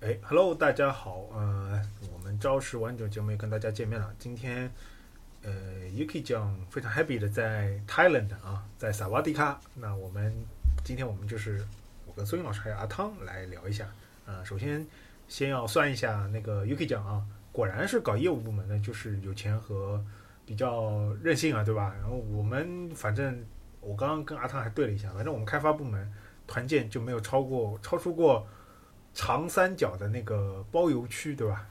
哎，Hello，大家好，呃，我们朝十晚九节目又跟大家见面了。今天，呃，Yuki 酱非常 happy 的在 Thailand 啊，在萨瓦迪卡。那我们今天我们就是我跟孙英老师还有阿汤来聊一下。呃，首先先要算一下那个 Yuki 酱啊，果然是搞业务部门的，就是有钱和比较任性啊，对吧？然后我们反正我刚刚跟阿汤还对了一下，反正我们开发部门团建就没有超过超出过。长三角的那个包邮区，对吧？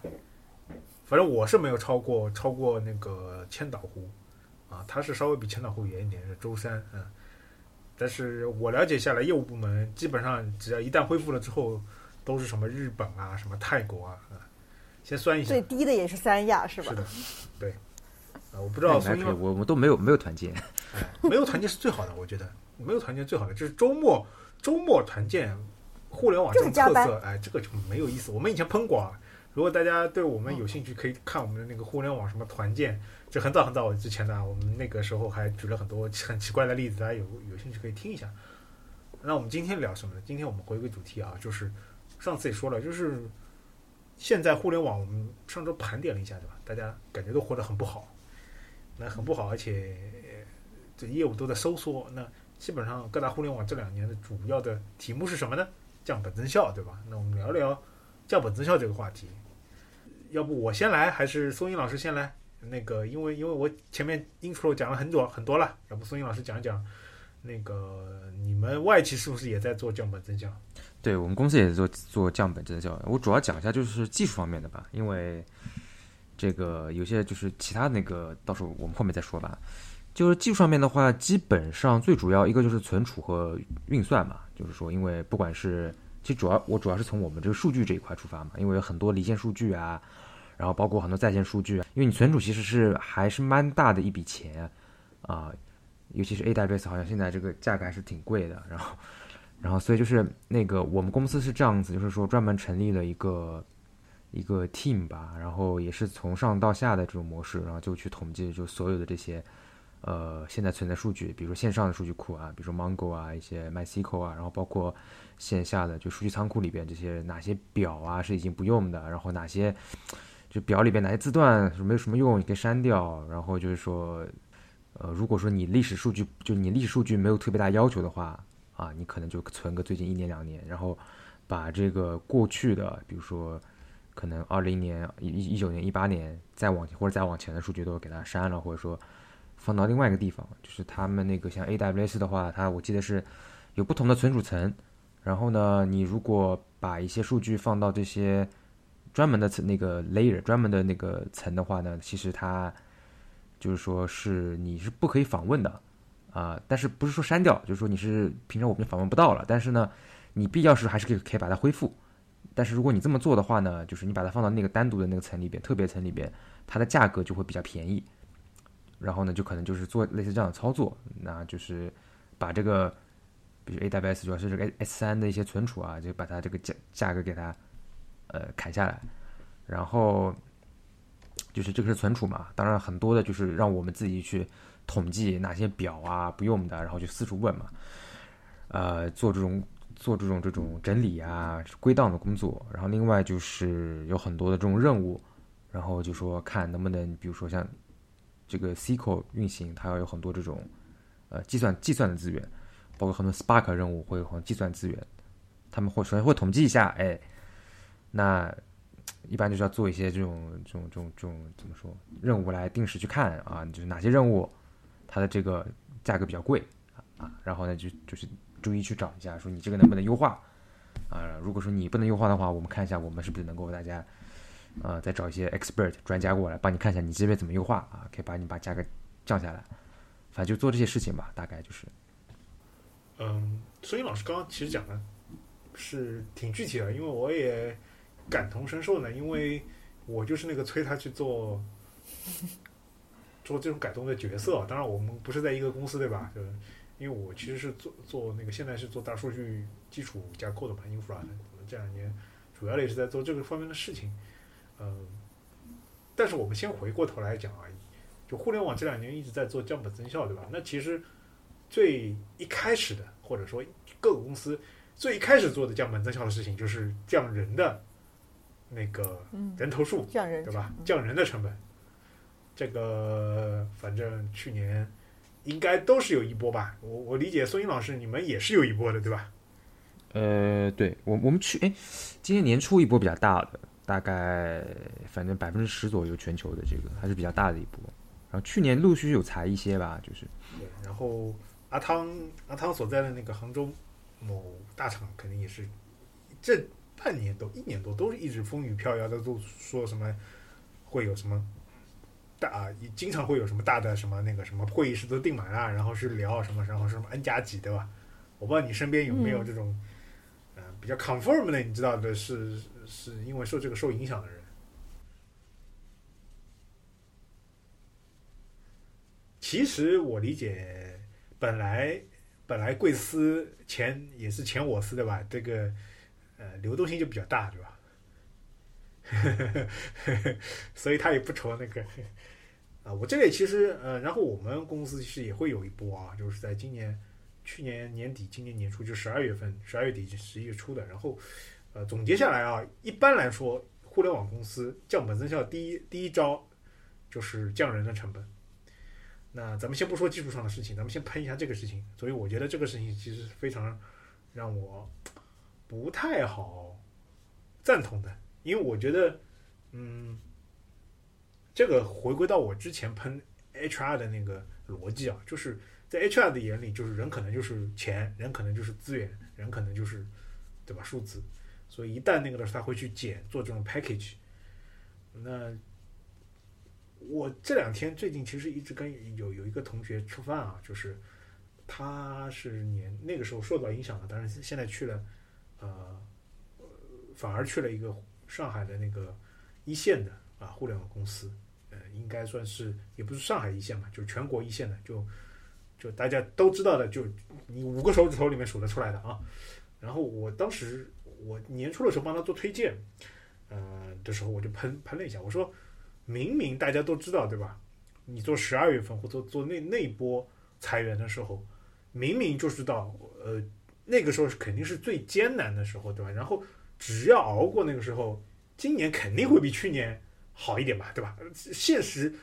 反正我是没有超过超过那个千岛湖，啊，它是稍微比千岛湖远一点，是舟山，嗯。但是我了解下来，业务部门基本上只要一旦恢复了之后，都是什么日本啊，什么泰国啊，啊。先算一下，最低的也是三亚，是吧？是的，对。啊，我不知道，我们都没有没有团建，没有团建是最好的，我觉得没有团建最好的就是周末周末团建。互联网这种特色，哎，这个就没有意思。我们以前喷过啊。如果大家对我们有兴趣，可以看我们的那个互联网什么团建，就很早很早之前的，我们那个时候还举了很多很奇怪的例子，大家有有兴趣可以听一下。那我们今天聊什么呢？今天我们回归主题啊，就是上次也说了，就是现在互联网，我们上周盘点了一下，对吧？大家感觉都活得很不好，那很不好，而且这业务都在收缩。那基本上各大互联网这两年的主要的题目是什么呢？降本增效，对吧？那我们聊聊降本增效这个话题。要不我先来，还是松英老师先来？那个，因为因为我前面 intro 讲了很多很多了，要不松英老师讲一讲？那个你们外企是不是也在做降本增效？对我们公司也在做做降本增效。我主要讲一下就是技术方面的吧，因为这个有些就是其他那个，到时候我们后面再说吧。就是技术上面的话，基本上最主要一个就是存储和运算嘛。就是说，因为不管是其实主要我主要是从我们这个数据这一块出发嘛，因为有很多离线数据啊，然后包括很多在线数据啊，因为你存储其实是还是蛮大的一笔钱啊，尤其是 AWS 好像现在这个价格还是挺贵的。然后，然后所以就是那个我们公司是这样子，就是说专门成立了一个一个 team 吧，然后也是从上到下的这种模式，然后就去统计就所有的这些。呃，现在存在数据，比如说线上的数据库啊，比如说 Mongo 啊，一些 MySQL 啊，然后包括线下的就数据仓库里边这些哪些表啊是已经不用的，然后哪些就表里边哪些字段是没有什么用，你可以删掉。然后就是说，呃，如果说你历史数据就你历史数据没有特别大要求的话啊，你可能就存个最近一年两年，然后把这个过去的，比如说可能二零年、一一九年、一八年再往或者再往前的数据都给它删了，或者说。放到另外一个地方，就是他们那个像 AWS 的话，它我记得是有不同的存储层。然后呢，你如果把一些数据放到这些专门的层那个 layer 专门的那个层的话呢，其实它就是说是你是不可以访问的啊。但是不是说删掉，就是说你是平常我们访问不到了。但是呢，你必要时还是可以可以把它恢复。但是如果你这么做的话呢，就是你把它放到那个单独的那个层里边，特别层里边，它的价格就会比较便宜。然后呢，就可能就是做类似这样的操作，那就是把这个，比如 AWS 主要是这个 S 三的一些存储啊，就把它这个价价格给它呃砍下来，然后就是这个是存储嘛，当然很多的就是让我们自己去统计哪些表啊不用的，然后就四处问嘛，呃，做这种做这种这种整理啊归档的工作，然后另外就是有很多的这种任务，然后就说看能不能，比如说像。这个 SQL 运行，它要有很多这种，呃，计算计算的资源，包括很多 Spark 任务会有很多计算资源，他们会首先会统计一下，哎，那一般就是要做一些这种这种这种这种怎么说任务来定时去看啊，就是哪些任务它的这个价格比较贵啊，然后呢就就是逐一去找一下，说你这个能不能优化啊？如果说你不能优化的话，我们看一下我们是不是能够大家。呃，再找一些 expert 专家过来帮你看一下，你这边怎么优化啊？可以把你把价格降下来，反正就做这些事情吧，大概就是。嗯，孙英老师刚刚其实讲的是挺具体的，因为我也感同身受呢，因为我就是那个催他去做做这种改动的角色。当然，我们不是在一个公司，对吧？就是因为我其实是做做那个现在是做大数据基础架构的嘛，infra 的。我们这两年主要也是在做这个方面的事情。嗯，但是我们先回过头来讲而已，就互联网这两年一直在做降本增效，对吧？那其实最一开始的，或者说各个公司最一开始做的降本增效的事情，就是降人的那个人头数，降人对吧？降人的成本，这个反正去年应该都是有一波吧。我我理解孙英老师，你们也是有一波的，对吧？呃，对我我们去哎，今年年初一波比较大的，大概反正百分之十左右，全球的这个还是比较大的一波。然后去年陆续有裁一些吧，就是。对，然后阿汤阿汤所在的那个杭州某大厂，肯定也是这半年多一年多都是一直风雨飘摇的，都说什么会有什么大啊，经常会有什么大的什么那个什么会议室都订满了，然后是聊什么，然后什么 N 加几，对吧？我不知道你身边有没有这种。比较 confirm 的，你知道的是，是因为受这个受影响的人。其实我理解，本来本来贵司前也是前我司对吧？这个呃流动性就比较大对吧？所以他也不愁那个啊。我这里其实呃，然后我们公司其实也会有一波啊，就是在今年。去年年底，今年年初就十二月份，十二月底十一月初的。然后，呃，总结下来啊，一般来说，互联网公司降本增效第一第一招就是降人的成本。那咱们先不说技术上的事情，咱们先喷一下这个事情。所以我觉得这个事情其实非常让我不太好赞同的，因为我觉得，嗯，这个回归到我之前喷 HR 的那个逻辑啊，就是。在 HR 的眼里，就是人可能就是钱，人可能就是资源，人可能就是，对吧？数字。所以一旦那个的时候，他会去捡做这种 package。那我这两天最近其实一直跟有有一个同学吃饭啊，就是他是年那个时候受到影响了，但是现在去了，呃，反而去了一个上海的那个一线的啊互联网公司，呃，应该算是也不是上海一线吧，就是全国一线的就。就大家都知道的，就你五个手指头里面数得出来的啊。然后我当时我年初的时候帮他做推荐，呃的时候我就喷喷了一下，我说明明大家都知道对吧？你做十二月份或者做那那波裁员的时候，明明就知道，呃那个时候是肯定是最艰难的时候对吧？然后只要熬过那个时候，今年肯定会比去年好一点吧对吧？现实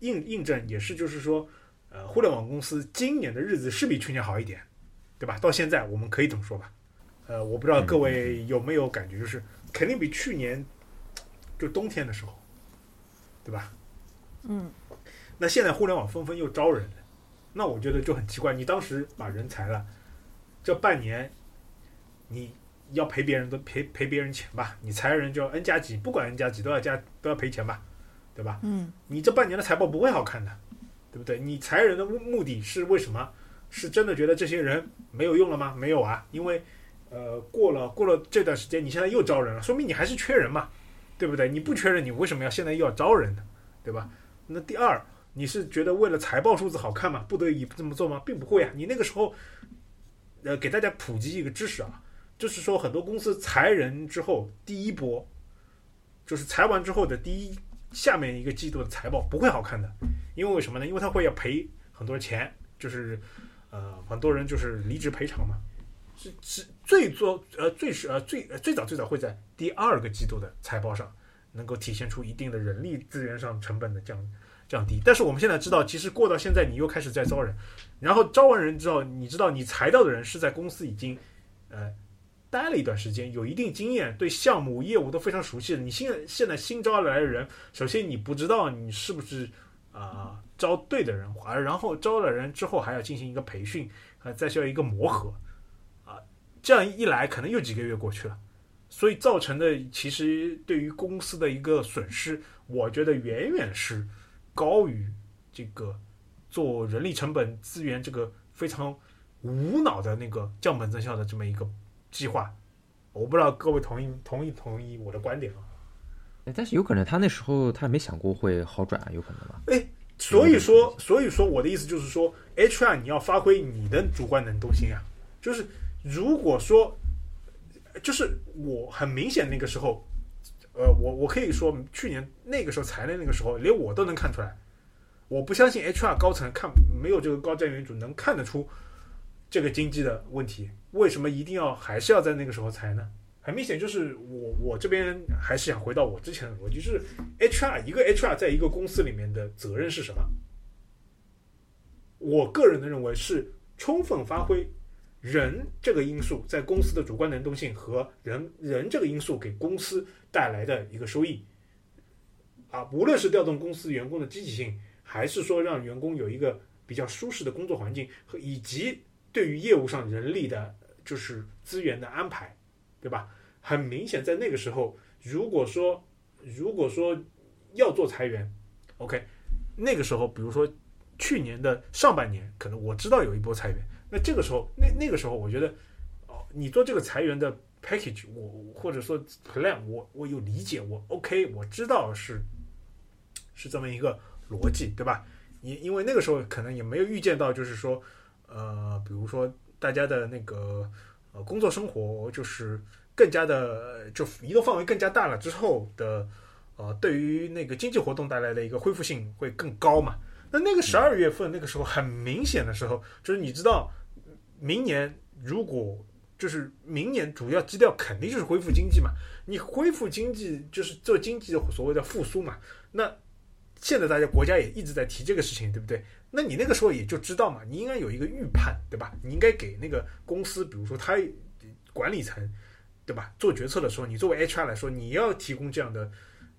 印印证也是就是说。呃，互联网公司今年的日子是比去年好一点，对吧？到现在我们可以这么说吧。呃，我不知道各位有没有感觉，就是肯定比去年就冬天的时候，对吧？嗯。那现在互联网纷纷又招人，那我觉得就很奇怪。你当时把人裁了，这半年你要赔别人都赔赔别人钱吧？你裁人就 N 加几，不管 N 加几都要加都要赔钱吧？对吧？嗯。你这半年的财报不会好看的。对不对？你裁人的目目的是为什么？是真的觉得这些人没有用了吗？没有啊，因为，呃，过了过了这段时间，你现在又招人了，说明你还是缺人嘛，对不对？你不缺人，你为什么要现在又要招人呢？对吧？那第二，你是觉得为了财报数字好看吗？不得已这么做吗？并不会啊。你那个时候，呃，给大家普及一个知识啊，就是说很多公司裁人之后，第一波，就是裁完之后的第一。下面一个季度的财报不会好看的，因为为什么呢？因为他会要赔很多钱，就是呃很多人就是离职赔偿嘛，是是最多呃最是呃最最早最早会在第二个季度的财报上能够体现出一定的人力资源上成本的降降低。但是我们现在知道，其实过到现在你又开始在招人，然后招完人之后，你知道你裁到的人是在公司已经呃。待了一段时间，有一定经验，对项目业务都非常熟悉的。你现在现在新招来的人，首先你不知道你是不是啊招对的人，而然后招了人之后还要进行一个培训，啊，再需要一个磨合，这样一来可能又几个月过去了，所以造成的其实对于公司的一个损失，我觉得远远是高于这个做人力成本资源这个非常无脑的那个降本增效的这么一个。计划，我不知道各位同意同意同意我的观点啊？但是有可能他那时候他没想过会好转啊，有可能吧？哎，所以说所以说我的意思就是说，HR 你要发挥你的主观能动性啊，就是如果说，就是我很明显那个时候，呃，我我可以说去年那个时候裁的那个时候，连我都能看出来，我不相信 HR 高层看没有这个高瞻远瞩能看得出这个经济的问题。为什么一定要还是要在那个时候裁呢？很明显就是我我这边还是想回到我之前的逻辑，就是 HR 一个 HR 在一个公司里面的责任是什么？我个人的认为是充分发挥人这个因素在公司的主观能动性和人人这个因素给公司带来的一个收益。啊，无论是调动公司员工的积极性，还是说让员工有一个比较舒适的工作环境，和以及对于业务上人力的，就是资源的安排，对吧？很明显，在那个时候，如果说如果说要做裁员，OK，那个时候，比如说去年的上半年，可能我知道有一波裁员，那这个时候，那那个时候，我觉得，哦，你做这个裁员的 package，我或者说 plan，我我有理解，我 OK，我知道是。是这么一个逻辑，对吧？因因为那个时候可能也没有预见到，就是说，呃，比如说大家的那个呃工作生活就是更加的就移动范围更加大了之后的，呃，对于那个经济活动带来的一个恢复性会更高嘛？那那个十二月份那个时候很明显的时候，就是你知道，明年如果就是明年主要基调肯定就是恢复经济嘛，你恢复经济就是做经济的所谓的复苏嘛，那。现在大家国家也一直在提这个事情，对不对？那你那个时候也就知道嘛，你应该有一个预判，对吧？你应该给那个公司，比如说他管理层，对吧？做决策的时候，你作为 HR 来说，你要提供这样的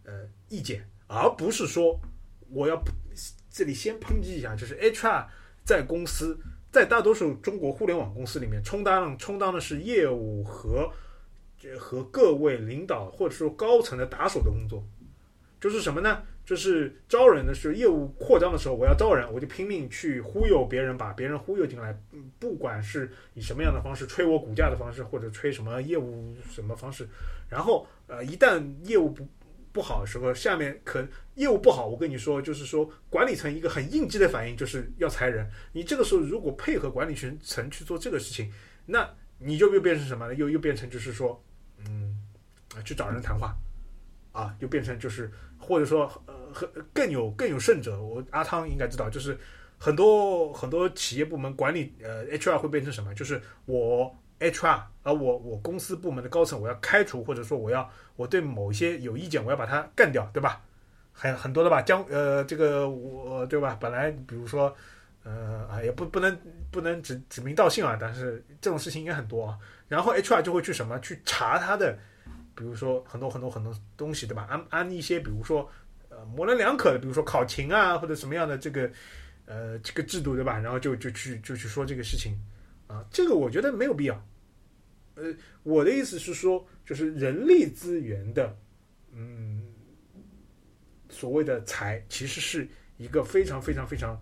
呃意见，而不是说我要这里先抨击一下，就是 HR 在公司，在大多数中国互联网公司里面，充当充当的是业务和和各位领导或者说高层的打手的工作，就是什么呢？就是招人的时候，业务扩张的时候，我要招人，我就拼命去忽悠别人，把别人忽悠进来。不管是以什么样的方式，吹我股价的方式，或者吹什么业务什么方式，然后呃，一旦业务不不好的时候，下面可业务不好，我跟你说，就是说管理层一个很应激的反应就是要裁人。你这个时候如果配合管理层层去做这个事情，那你就又变成什么呢？又又变成就是说，嗯，去找人谈话，啊，又变成就是。或者说，呃，更有更有甚者，我阿汤应该知道，就是很多很多企业部门管理，呃，HR 会变成什么？就是我 HR，啊我我公司部门的高层，我要开除，或者说我要我对某一些有意见，我要把它干掉，对吧？很很多的吧，将呃这个我对吧？本来比如说，呃啊也不不能不能指指名道姓啊，但是这种事情应该很多啊。然后 HR 就会去什么？去查他的。比如说很多很多很多东西，对吧？安安一些，比如说呃模棱两可的，比如说考勤啊，或者什么样的这个呃这个制度，对吧？然后就就去就去说这个事情啊，这个我觉得没有必要。呃，我的意思是说，就是人力资源的嗯所谓的财，其实是一个非常非常非常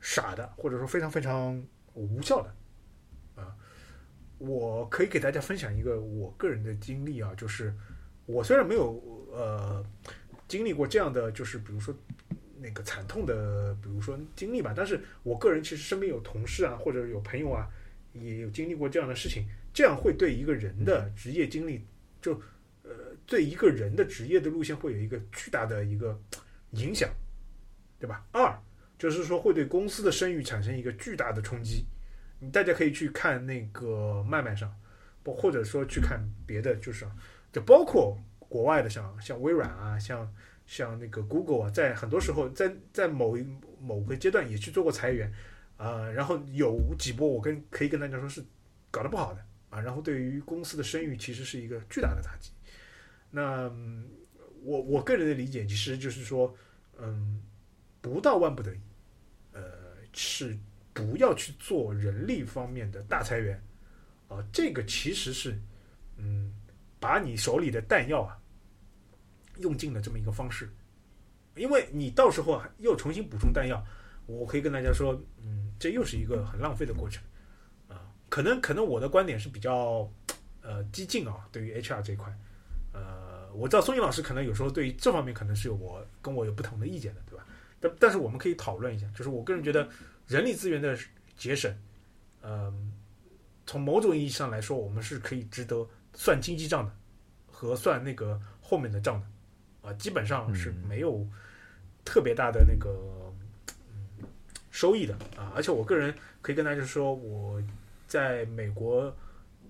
傻的，或者说非常非常无效的。啊我可以给大家分享一个我个人的经历啊，就是我虽然没有呃经历过这样的，就是比如说那个惨痛的，比如说经历吧，但是我个人其实身边有同事啊，或者有朋友啊，也有经历过这样的事情，这样会对一个人的职业经历，就呃对一个人的职业的路线会有一个巨大的一个影响，对吧？二就是说会对公司的声誉产生一个巨大的冲击。你大家可以去看那个麦麦上，不或者说去看别的，就是就包括国外的，像像微软啊，像像那个 Google 啊，在很多时候在在某一某个阶段也去做过裁员啊，然后有几波我跟可以跟大家说是搞得不好的啊，然后对于公司的声誉其实是一个巨大的打击。那我我个人的理解其实就是说，嗯，不到万不得已，呃是。不要去做人力方面的大裁员，啊，这个其实是，嗯，把你手里的弹药啊用尽了这么一个方式，因为你到时候又重新补充弹药，我可以跟大家说，嗯，这又是一个很浪费的过程，可能可能我的观点是比较呃激进啊，对于 HR 这一块，呃，我知道宋毅老师可能有时候对于这方面可能是有我跟我有不同的意见的，对吧？但但是我们可以讨论一下，就是我个人觉得。人力资源的节省，嗯，从某种意义上来说，我们是可以值得算经济账的，和算那个后面的账的，啊，基本上是没有特别大的那个嗯收益的啊。而且我个人可以跟大家说，我在美国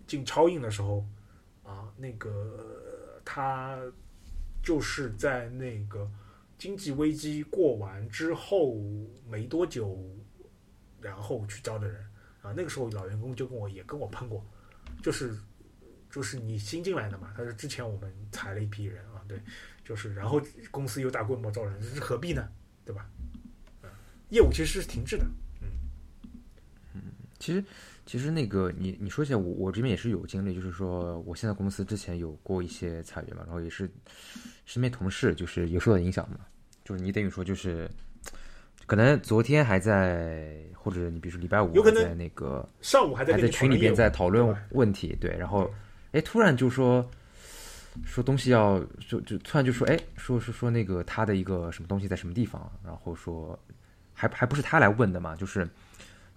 进超印的时候，啊，那个他就是在那个经济危机过完之后没多久，然后去招的人啊。那个时候老员工就跟我也跟我喷过，就是就是你新进来的嘛，他说之前我们裁了一批人啊，对，就是然后公司又大规模招人，这是何必呢？对吧？业务其实是停滞的。嗯嗯，其实。其实那个你你说起来，我我这边也是有经历，就是说我现在公司之前有过一些裁员嘛，然后也是身边同事就是有受到影响嘛，就是你等于说就是可能昨天还在，或者你比如说礼拜五在那个上午还在还在群里边在讨论问题，对，然后哎突然就说说东西要就就突然就说哎说是说那个他的一个什么东西在什么地方，然后说还还不是他来问的嘛，就是。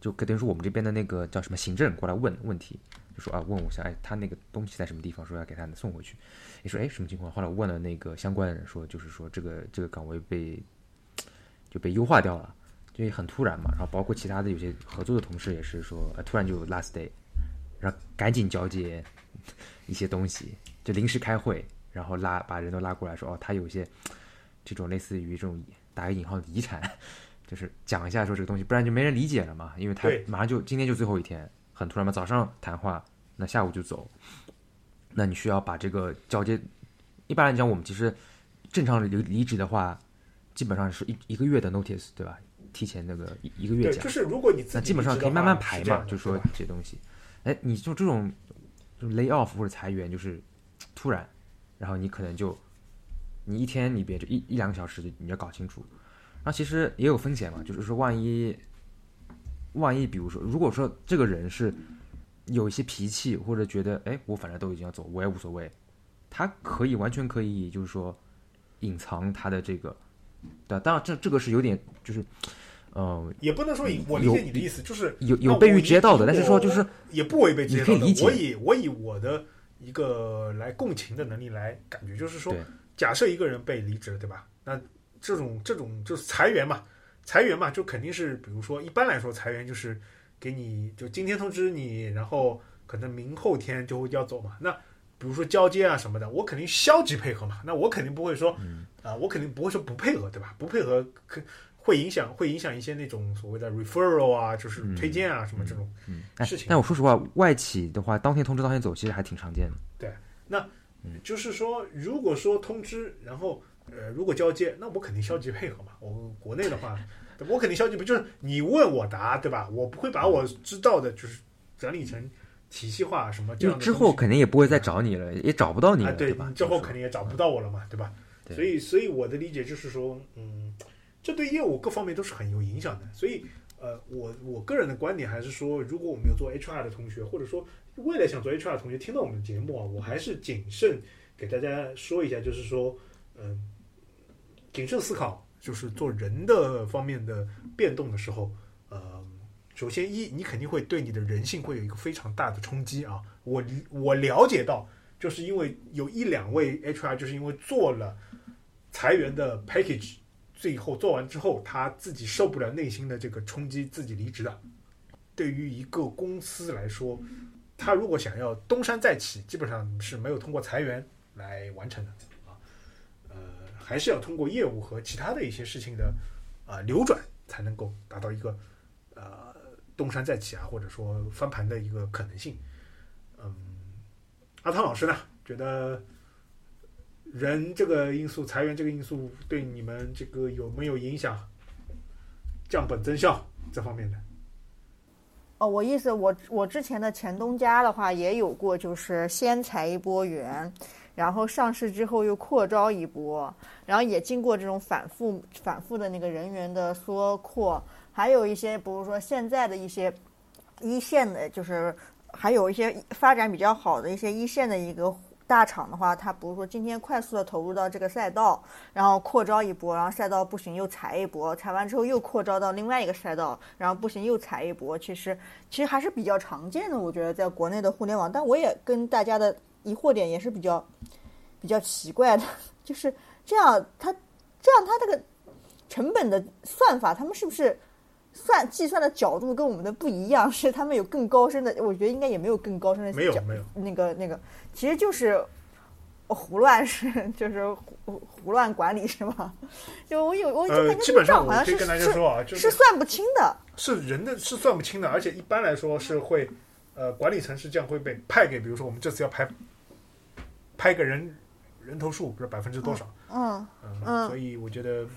就等于说我们这边的那个叫什么行政过来问问题，就说啊问我一下，哎他那个东西在什么地方，说要给他送回去。你说哎什么情况？后来问了那个相关的人，说就是说这个这个岗位被就被优化掉了，就很突然嘛。然后包括其他的有些合作的同事也是说，突然就 last day，然后赶紧交接一些东西，就临时开会，然后拉把人都拉过来说哦他有些这种类似于这种打个引号的遗产。就是讲一下说这个东西，不然就没人理解了嘛。因为他马上就今天就最后一天，很突然嘛。早上谈话，那下午就走，那你需要把这个交接。一般来讲，我们其实正常离离职的话，基本上是一一个月的 notice，对吧？提前那个一一个月讲。就是如果你那基本上可以慢慢排嘛，就说这些东西。哎，你就这种就 lay off 或者裁员，就是突然，然后你可能就你一天你别就一一两个小时，你要搞清楚。那其实也有风险嘛，就是说万一，万一比如说，如果说这个人是有一些脾气，或者觉得哎，我反正都已经要走，我也无所谓，他可以完全可以就是说隐藏他的这个，对，当然这这个是有点就是，嗯，也不能说我理解你的意思，就是有有悖于职业道德，但是说就是也不违背职业道德。我以我以我的一个来共情的能力来感觉，就是说，假设一个人被离职了，对吧？那这种这种就是裁员嘛，裁员嘛，就肯定是，比如说一般来说裁员就是给你就今天通知你，然后可能明后天就会要走嘛。那比如说交接啊什么的，我肯定消极配合嘛。那我肯定不会说啊，我肯定不会说不配合，对吧？不配合可会影响会影响一些那种所谓的 referral 啊，就是推荐啊什么这种事情。但我说实话，外企的话，当天通知当天走，其实还挺常见的。对，那就是说，如果说通知，然后。呃，如果交接，那我肯定消极配合嘛。我国内的话，我肯定消极不就是你问我答，对吧？我不会把我知道的，就是整理成体系化什么这样。之后肯定也不会再找你了，也找不到你了，对吧？之后肯定也找不到我了嘛，对吧？所以，所以我的理解就是说，嗯，这对业务各方面都是很有影响的。所以，呃，我我个人的观点还是说，如果我们有做 HR 的同学，或者说未来想做 HR 的同学，听到我们的节目啊，我还是谨慎给大家说一下，就是说，嗯。谨慎思考，就是做人的方面的变动的时候，呃，首先一，你肯定会对你的人性会有一个非常大的冲击啊。我我了解到，就是因为有一两位 HR，就是因为做了裁员的 package，最后做完之后，他自己受不了内心的这个冲击，自己离职的。对于一个公司来说，他如果想要东山再起，基本上是没有通过裁员来完成的。还是要通过业务和其他的一些事情的啊流转，才能够达到一个呃东山再起啊，或者说翻盘的一个可能性。嗯，阿汤老师呢，觉得人这个因素、裁员这个因素对你们这个有没有影响？降本增效这方面的？哦，我意思，我我之前的前东家的话也有过，就是先裁一波员。然后上市之后又扩招一波，然后也经过这种反复、反复的那个人员的缩扩，还有一些，比如说现在的一些一线的，就是还有一些发展比较好的一些一线的一个大厂的话，它比如说今天快速的投入到这个赛道，然后扩招一波，然后赛道不行又裁一波，裁完之后又扩招到另外一个赛道，然后不行又裁一波，其实其实还是比较常见的，我觉得在国内的互联网，但我也跟大家的。疑惑点也是比较比较奇怪的，就是这样，他这样他这个成本的算法，他们是不是算计算的角度跟我们的不一样，是他们有更高深的，我觉得应该也没有更高深的没有没有那个那个，其实就是胡乱是 就是胡胡乱管理是吗？就我有我就呃，感觉基本上账好像是跟大家是说啊，就是算不清的。是人的是算不清的，而且一般来说是会，呃，管理层是这样会被派给，比如说我们这次要拍拍个人人头数，比如百分之多少，嗯，嗯，嗯所以我觉得，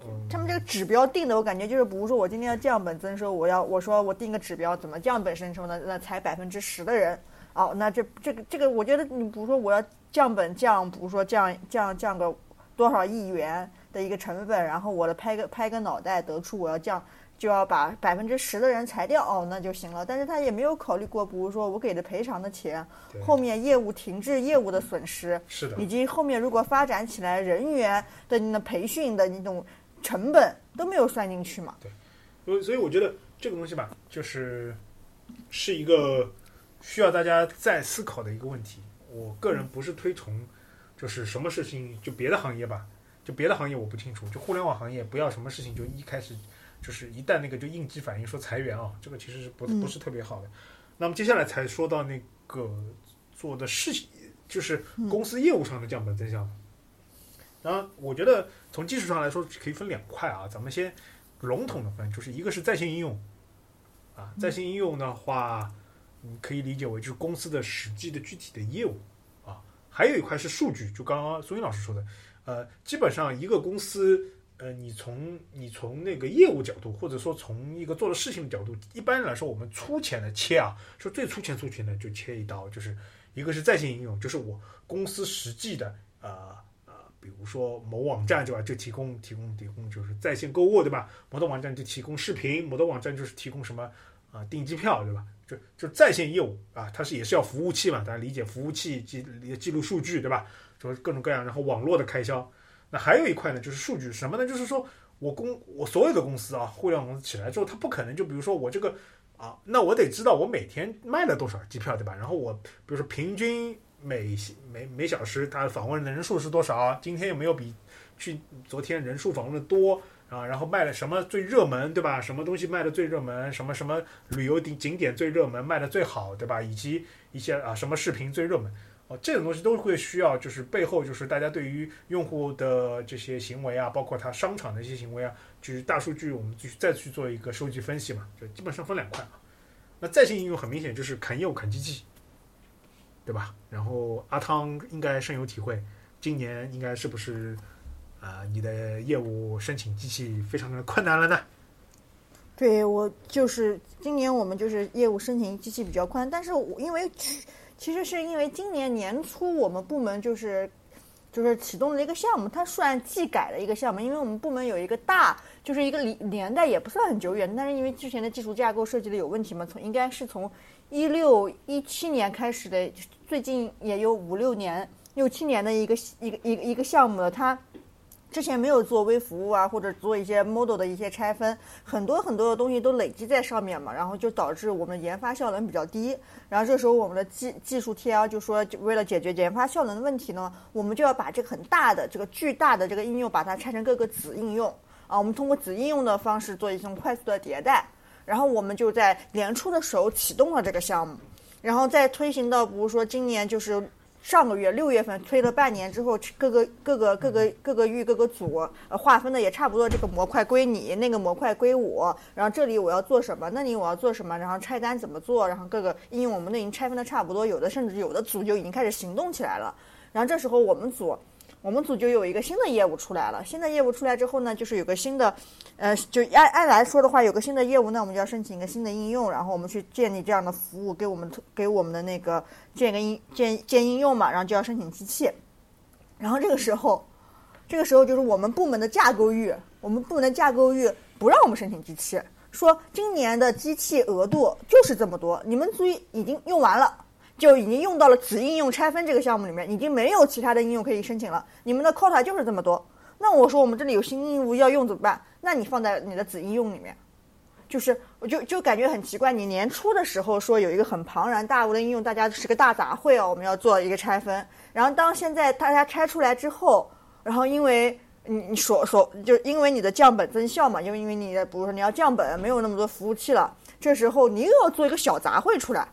嗯，他们这个指标定的，我感觉就是，比如说我今天要降本增收，我要我说我定个指标，怎么降本增收呢？那才百分之十的人，哦，那这这个这个，我觉得你比如说我要降本降，比如说降降降个多少亿元的一个成本，然后我的拍个拍个脑袋得出我要降。就要把百分之十的人裁掉哦，那就行了。但是他也没有考虑过，比如说我给的赔偿的钱，后面业务停滞、业务的损失，是的以，及后面如果发展起来人员的那培训的那种成本都没有算进去嘛。所以所以我觉得这个东西吧，就是是一个需要大家再思考的一个问题。我个人不是推崇，就是什么事情就别的行业吧，就别的行业我不清楚，就互联网行业不要什么事情就一开始就是一旦那个就应激反应说裁员啊，这个其实是不嗯不是特别好的。那么接下来才说到那个做的事情，就是公司业务上的降本增效。然后我觉得从技术上来说可以分两块啊，咱们先笼统的分，就是一个是在线应用，啊，在线应用的话，你可以理解为就是公司的实际的具体的业务啊，还有一块是数据，就刚刚苏云老师说的，呃，基本上一个公司，呃，你从你从那个业务角度，或者说从一个做的事情的角度，一般来说我们粗浅的切啊，说最粗浅粗浅的就切一刀，就是一个是在线应用，就是我公司实际的呃。呃，比如说某网站对吧，就提供提供提供就是在线购物对吧？某的网站就提供视频，某的网站就是提供什么啊、订机票对吧？就就在线业务啊，它是也是要服务器嘛，大家理解服务器记记录数据对吧？就是各种各样，然后网络的开销。那还有一块呢，就是数据什么呢？就是说我公我所有的公司啊，互联网公司起来之后，它不可能就比如说我这个啊，那我得知道我每天卖了多少机票对吧？然后我比如说平均每每每小时它访问的人数是多少？今天有没有比去昨天人数访问的多啊？然后卖了什么最热门，对吧？什么东西卖的最热门？什么什么旅游景景点最热门，卖的最好，对吧？以及一些啊什么视频最热门。哦，这种东西都会需要，就是背后就是大家对于用户的这些行为啊，包括他商场的一些行为啊，就是大数据，我们继续再去做一个收集分析嘛，就基本上分两块啊。那在线应用很明显就是砍业务、砍机器，对吧？然后阿汤应该深有体会，今年应该是不是啊、你的业务申请机器非常的困难了呢？对我就是今年我们就是业务申请机器比较宽，但是我因为其实是因为今年年初我们部门就是就是启动了一个项目，它算技改的一个项目，因为我们部门有一个大就是一个年年代也不算很久远，但是因为之前的技术架构设计的有问题嘛，从应该是从一六一七年开始的，最近也有五六年六七年的一个一个一个一个项目了，它。之前没有做微服务啊，或者做一些 model 的一些拆分，很多很多的东西都累积在上面嘛，然后就导致我们研发效能比较低。然后这时候我们的技技术 TL 就说，就为了解决研发效能的问题呢，我们就要把这个很大的、这个巨大的这个应用，把它拆成各个子应用啊。我们通过子应用的方式做一种快速的迭代。然后我们就在年初的时候启动了这个项目，然后再推行到，比如说今年就是。上个月六月份推了半年之后，各个各个各个各个域各个组呃划分的也差不多，这个模块归你，那个模块归我，然后这里我要做什么，那里我要做什么，然后拆单怎么做，然后各个应用我们都已经拆分的差不多，有的甚至有的组就已经开始行动起来了。然后这时候我们组我们组就有一个新的业务出来了，新的业务出来之后呢，就是有个新的，呃，就按按来说的话，有个新的业务，那我们就要申请一个新的应用，然后我们去建立这样的服务，给我们给我们的那个建个应建建应用嘛，然后就要申请机器，然后这个时候，这个时候就是我们部门的架构域，我们部门的架构域不让我们申请机器，说今年的机器额度就是这么多，你们组已经用完了。就已经用到了子应用拆分这个项目里面，已经没有其他的应用可以申请了。你们的 quota 就是这么多。那我说我们这里有新应用要用怎么办？那你放在你的子应用里面，就是我就就感觉很奇怪。你年初的时候说有一个很庞然大物的应用，大家是个大杂烩哦，我们要做一个拆分。然后当现在大家拆出来之后，然后因为你你所所就因为你的降本增效嘛，因为因为你的比如说你要降本，没有那么多服务器了，这时候你又要做一个小杂烩出来，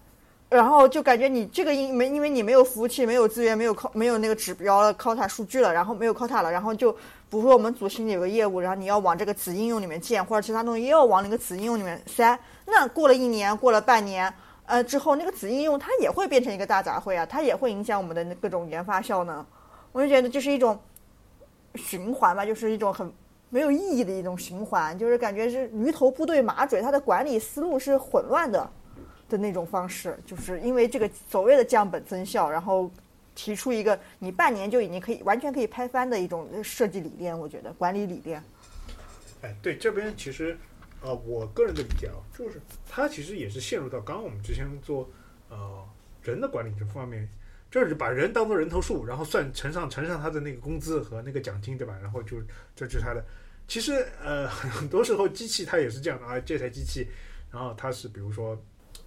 然后就感觉你这个因没因为你没有服务器，没有资源，没有靠没有那个指标 quota 数据了，然后没有 quota 了，然后就比如说我们组心里有个业务，然后你要往这个子应用里面建，或者其他东西又要往那个子应用里面塞，那过了一年，过了半年。呃，之后那个子应用它也会变成一个大杂烩啊，它也会影响我们的那各种研发效能。我就觉得这是一种循环吧，就是一种很没有意义的一种循环，就是感觉是驴头不对马嘴，它的管理思路是混乱的的那种方式。就是因为这个所谓的降本增效，然后提出一个你半年就已经可以完全可以拍翻的一种设计理念，我觉得管理理念。哎，对，这边其实呃，我个人的理解啊，就是它其实也是陷入到刚刚我们之前做呃人的管理这方面。就是把人当做人头数，然后算乘上乘上他的那个工资和那个奖金，对吧？然后就这就是他的。其实呃，很多时候机器它也是这样的啊。这台机器，然后它是比如说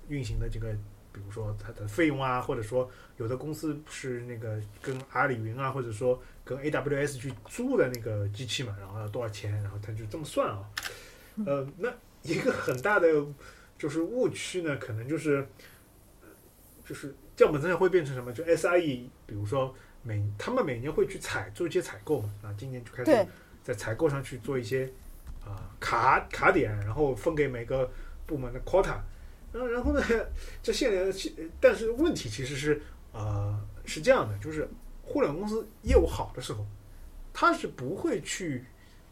运行的这个，比如说它的费用啊，或者说有的公司是那个跟阿里云啊，或者说跟 AWS 去租的那个机器嘛，然后要多少钱，然后他就这么算啊。呃，那一个很大的就是误区呢，可能就是就是。降本增效会变成什么？就 SIE，比如说每他们每年会去采做一些采购嘛，啊，今年就开始在采购上去做一些啊卡卡点，然后分给每个部门的 quota，然后然后呢，这现在但是问题其实是呃是这样的，就是互联网公司业务好的时候，他是不会去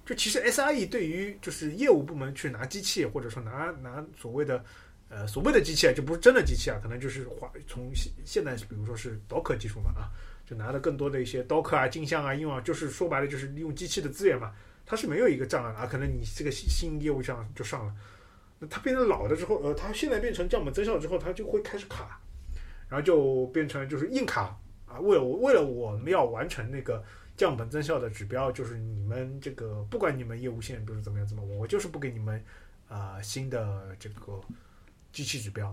就其实 SIE 对于就是业务部门去拿机器或者说拿拿所谓的。呃，所谓的机器啊，就不是真的机器啊，可能就是华从现现在，比如说是 Docker 技术嘛啊，就拿了更多的一些 Docker 啊、镜像啊应用啊，就是说白了就是利用机器的资源嘛，它是没有一个障碍啊，可能你这个新新业务上就上了，它变成老的之后，呃，它现在变成降本增效之后，它就会开始卡，然后就变成就是硬卡啊，为了为了我们要完成那个降本增效的指标，就是你们这个不管你们业务线比如怎么样怎么，我就是不给你们啊新的这个。机器指标，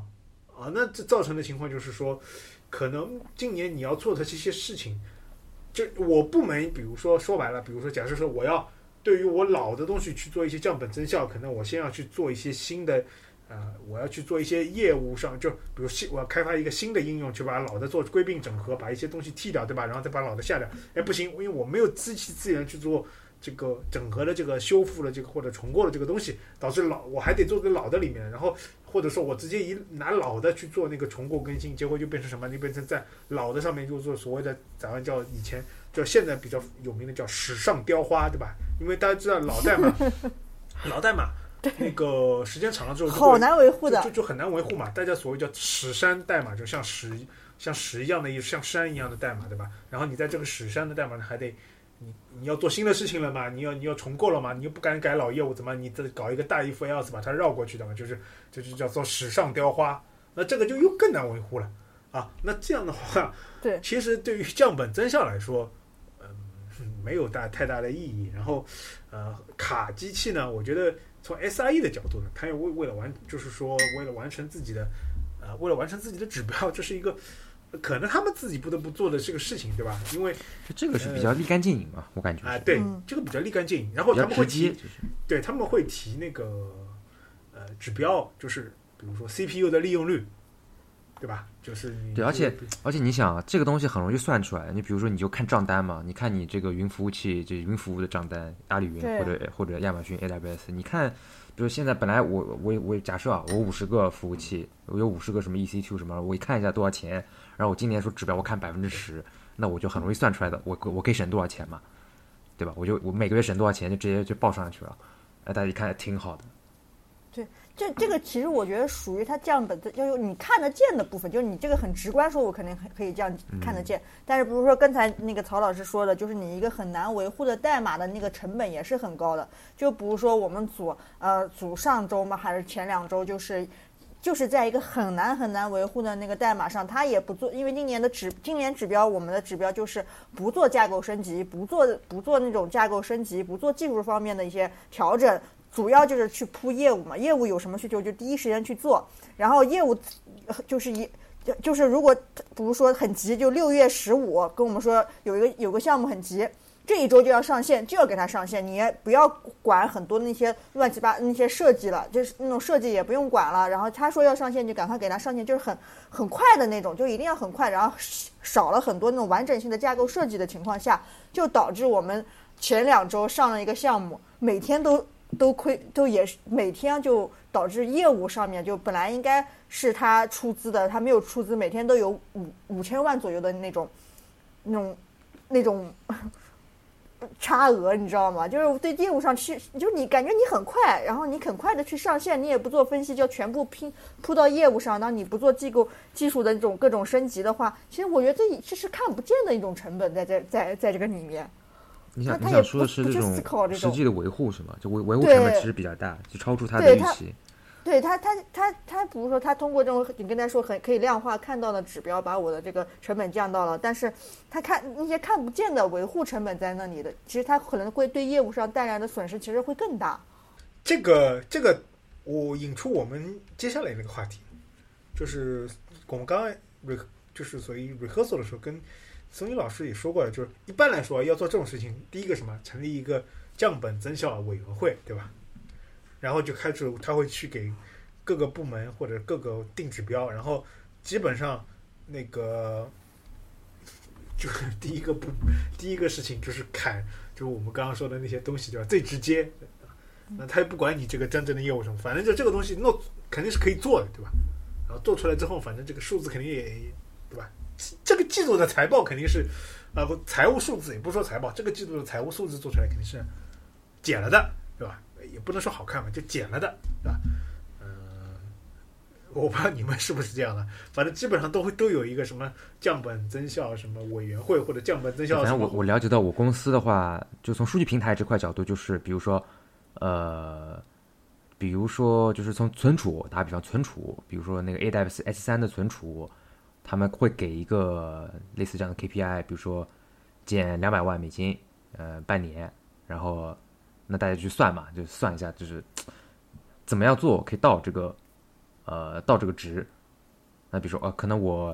啊，那这造成的情况就是说，可能今年你要做的这些事情，就我部门，比如说说白了，比如说假设说我要对于我老的东西去做一些降本增效，可能我先要去做一些新的，呃，我要去做一些业务上，就比如新我要开发一个新的应用，去把老的做归并整合，把一些东西剔掉，对吧？然后再把老的下掉，哎，不行，因为我没有机器资源去做。这个整合的这个修复了这个或者重构了这个东西，导致老我还得做个老的里面，然后或者说我直接一拿老的去做那个重构更新，结果就变成什么？你变成在老的上面就做所谓的咱们叫以前叫现在比较有名的叫史上雕花，对吧？因为大家知道老代码，老代码那个时间长了之后好难维护的，就就很难维护嘛。大家所谓叫史山代码，就像史像史一样的，像山一样的代码，对吧？然后你在这个史山的代码呢，还得。你你要做新的事情了嘛？你要你要重构了嘛？你又不敢改老业务，怎么你再搞一个大 if else 把它绕过去的嘛？就是就是叫做史上雕花，那这个就又更难维护了啊！那这样的话，对，其实对于降本增效来说，嗯，没有大太大的意义。然后，呃，卡机器呢，我觉得从 SIE 的角度呢，它要为为了完，就是说为了完成自己的，呃，为了完成自己的指标，这是一个。可能他们自己不得不做的这个事情，对吧？因为这个是比较立竿见影嘛，我感觉。哎，对，这个比较立竿见影。然后他们会提，对他们会提那个呃指标，就是比如说 CPU 的利用率，对吧？就是对，而且而且你想啊，这个东西很容易算出来。你比如说，你就看账单嘛，你看你这个云服务器，就云服务的账单，阿里云或者或者亚马逊 AWS，你看。比如现在本来我我我假设啊，我五十个服务器，我有五十个什么 EC2 什么，我一看一下多少钱，然后我今年说指标我看百分之十，那我就很容易算出来的，我我可以省多少钱嘛，对吧？我就我每个月省多少钱就直接就报上去了，哎，大家一看挺好的。这这个其实我觉得属于它降本的，就是你看得见的部分，就是你这个很直观，说我肯定可以这样看得见。但是比如说刚才那个曹老师说的，就是你一个很难维护的代码的那个成本也是很高的。就比如说我们组呃组上周嘛，还是前两周，就是就是在一个很难很难维护的那个代码上，它也不做，因为今年的指今年指标，我们的指标就是不做架构升级，不做不做那种架构升级，不做技术方面的一些调整。主要就是去铺业务嘛，业务有什么需求就第一时间去做，然后业务就是一就是如果比如说很急，就六月十五跟我们说有一个有个项目很急，这一周就要上线，就要给他上线，你也不要管很多那些乱七八那些设计了，就是那种设计也不用管了。然后他说要上线，就赶快给他上线，就是很很快的那种，就一定要很快。然后少了很多那种完整性的架构设计的情况下，就导致我们前两周上了一个项目，每天都都亏，都也是每天就导致业务上面就本来应该是他出资的，他没有出资，每天都有五五千万左右的那种那种那种。差额你知道吗？就是对业务上去，就你感觉你很快，然后你很快的去上线，你也不做分析，就全部拼铺到业务上。那你不做机构技术的这种各种升级的话，其实我觉得这这是看不见的一种成本在这在在这个里面。你想你想说的是这种实际的维护是吗？就维维护成本其实比较大，就超出他的预期。对他，他他他，比如说他通过这种，你跟他说很可以量化看到的指标，把我的这个成本降到了，但是他看那些看不见的维护成本在那里的，其实他可能会对业务上带来的损失其实会更大。这个这个，我引出我们接下来那个话题，就是我们刚刚 re 就是所以 rehearsal 的时候，跟孙宇老师也说过了，就是一般来说要做这种事情，第一个什么，成立一个降本增效委员会，对吧？然后就开始，他会去给各个部门或者各个定指标，然后基本上那个就是 第一个不第一个事情就是砍，就是我们刚刚说的那些东西，对吧？最直接，那他也不管你这个真正的业务什么，反正就这个东西弄肯定是可以做的，对吧？然后做出来之后，反正这个数字肯定也对吧？这个季度的财报肯定是啊，不财务数字也不说财报，这个季度的财务数字做出来肯定是减了的，对吧？也不能说好看吧，就减了的，对吧？嗯，我不知道你们是不是这样的，反正基本上都会都有一个什么降本增效什么委员会或者降本增效。反正我我了解到我公司的话，就从数据平台这块角度，就是比如说，呃，比如说就是从存储打比方存储，比如说那个 AWS S 三的存储，他们会给一个类似这样的 KPI，比如说减两百万美金，呃，半年，然后。那大家去算嘛，就算一下，就是怎么样做可以到这个，呃，到这个值。那比如说，呃，可能我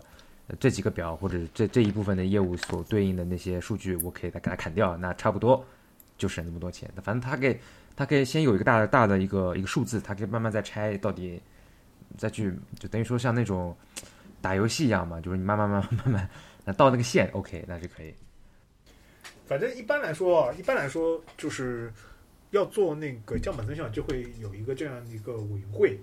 这几个表或者这这一部分的业务所对应的那些数据，我可以再给它砍掉，那差不多就省那么多钱。反正他给他可以先有一个大的大的一个一个数字，他可以慢慢再拆，到底再去就等于说像那种打游戏一样嘛，就是你慢慢慢慢慢慢，那到那个线，OK，那就可以。反正一般来说啊，一般来说就是。要做那个降本增效，就会有一个这样的一个委员会，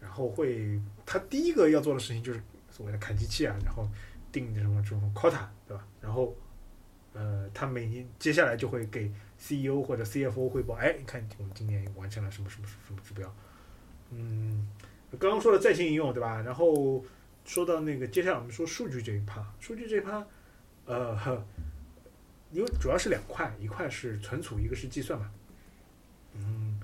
然后会他第一个要做的事情就是所谓的砍机器啊，然后定什么这种 quota，对吧？然后呃，他每年接下来就会给 CEO 或者 CFO 汇报，哎，你看我们今年完成了什么什么什么指标？嗯，刚刚说的在线应用，对吧？然后说到那个接下来我们说数据这一趴，数据这一趴，呃，因为主要是两块，一块是存储，一个是计算嘛。嗯，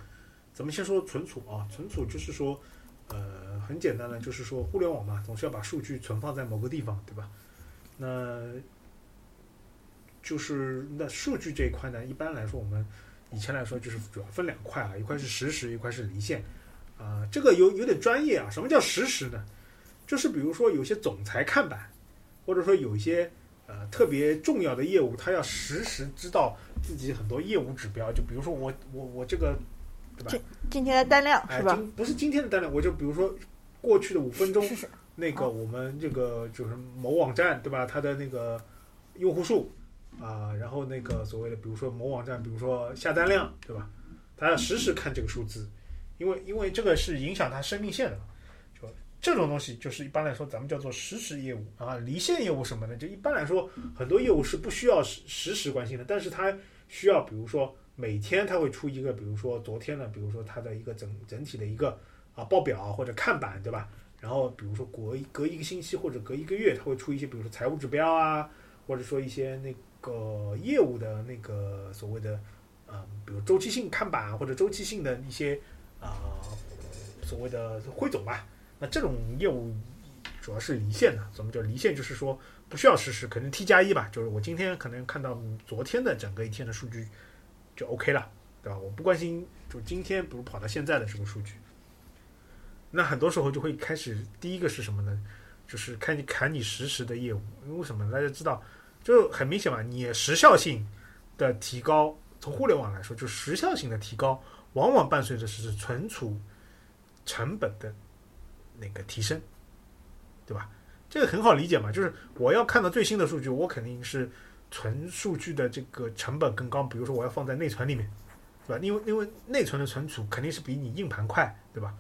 咱们先说存储啊，存储就是说，呃，很简单的，就是说互联网嘛，总是要把数据存放在某个地方，对吧？那就是那数据这一块呢，一般来说，我们以前来说就是主要分两块啊，一块是实时，一块是离线。啊，这个有有点专业啊。什么叫实时呢？就是比如说有些总裁看板，或者说有一些呃特别重要的业务，他要实时知道。自己很多业务指标，就比如说我我我这个，对吧？今今天的单量是吧？不是今天的单量，我就比如说过去的五分钟，那个我们这个就是某网站对吧？它的那个用户数啊，然后那个所谓的比如说某网站，比如说下单量对吧？他要实时看这个数字，因为因为这个是影响他生命线的。这种东西就是一般来说，咱们叫做实时业务啊，离线业务什么的，就一般来说很多业务是不需要实实时关心的，但是它需要，比如说每天它会出一个，比如说昨天的，比如说它的一个整整体的一个啊报表或者看板，对吧？然后比如说隔隔一个星期或者隔一个月，它会出一些，比如说财务指标啊，或者说一些那个业务的那个所谓的啊，比如周期性看板或者周期性的一些啊所谓的汇总吧。那这种业务主要是离线的，什么叫离线？就是说不需要实时，可能 T 加一吧，就是我今天可能看到昨天的整个一天的数据就 OK 了，对吧？我不关心就今天比如跑到现在的这个数据。那很多时候就会开始第一个是什么呢？就是看你砍你实时的业务，因为什么？大家知道，就很明显嘛，你时效性的提高，从互联网来说，就时效性的提高，往往伴随着是存储成本的那个提升，对吧？这个很好理解嘛，就是我要看到最新的数据，我肯定是存数据的这个成本更高。比如说我要放在内存里面，对吧？因为因为内存的存储肯定是比你硬盘快，对吧？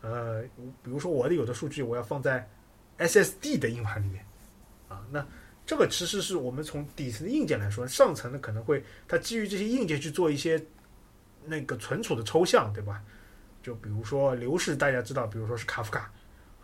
呃，比如说我的有的数据我要放在 SSD 的硬盘里面，啊，那这个其实是我们从底层的硬件来说，上层的可能会它基于这些硬件去做一些那个存储的抽象，对吧？就比如说流式，大家知道，比如说是卡夫卡。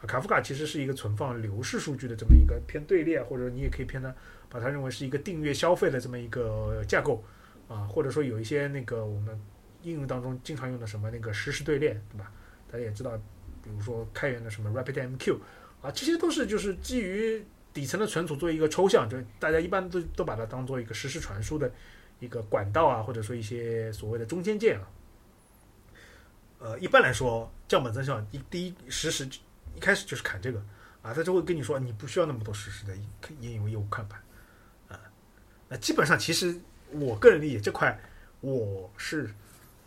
卡夫卡其实是一个存放流式数据的这么一个偏队列，或者你也可以偏它把它认为是一个订阅消费的这么一个架构啊，或者说有一些那个我们应用当中经常用的什么那个实时队列，对吧？大家也知道，比如说开源的什么 RapidMQ 啊，这些都是就是基于底层的存储做一个抽象，就大家一般都都把它当做一个实时传输的一个管道啊，或者说一些所谓的中间件啊。呃，一般来说降本增效，一第一实时。一开始就是砍这个啊，他就会跟你说你不需要那么多实时的应用业务看板啊。那基本上其实我个人理解这块我是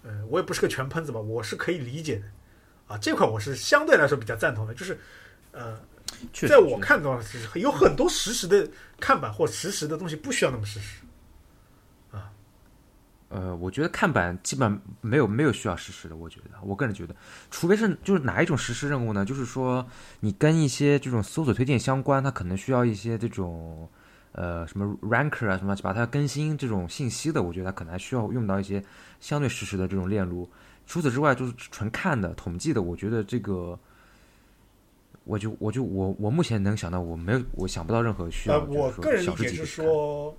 呃我也不是个全喷子吧，我是可以理解的啊。这块我是相对来说比较赞同的，就是呃，在我看到是有很多实时的看板或实时的东西不需要那么实时。呃，我觉得看板基本没有没有需要实施的，我觉得，我个人觉得，除非是就是哪一种实施任务呢？就是说你跟一些这种搜索推荐相关，它可能需要一些这种呃什么 ranker 啊什么，把它更新这种信息的，我觉得它可能还需要用到一些相对实时的这种链路。除此之外，就是纯看的统计的，我觉得这个，我就我就我我目前能想到，我没有我想不到任何需要。我个人理解是说。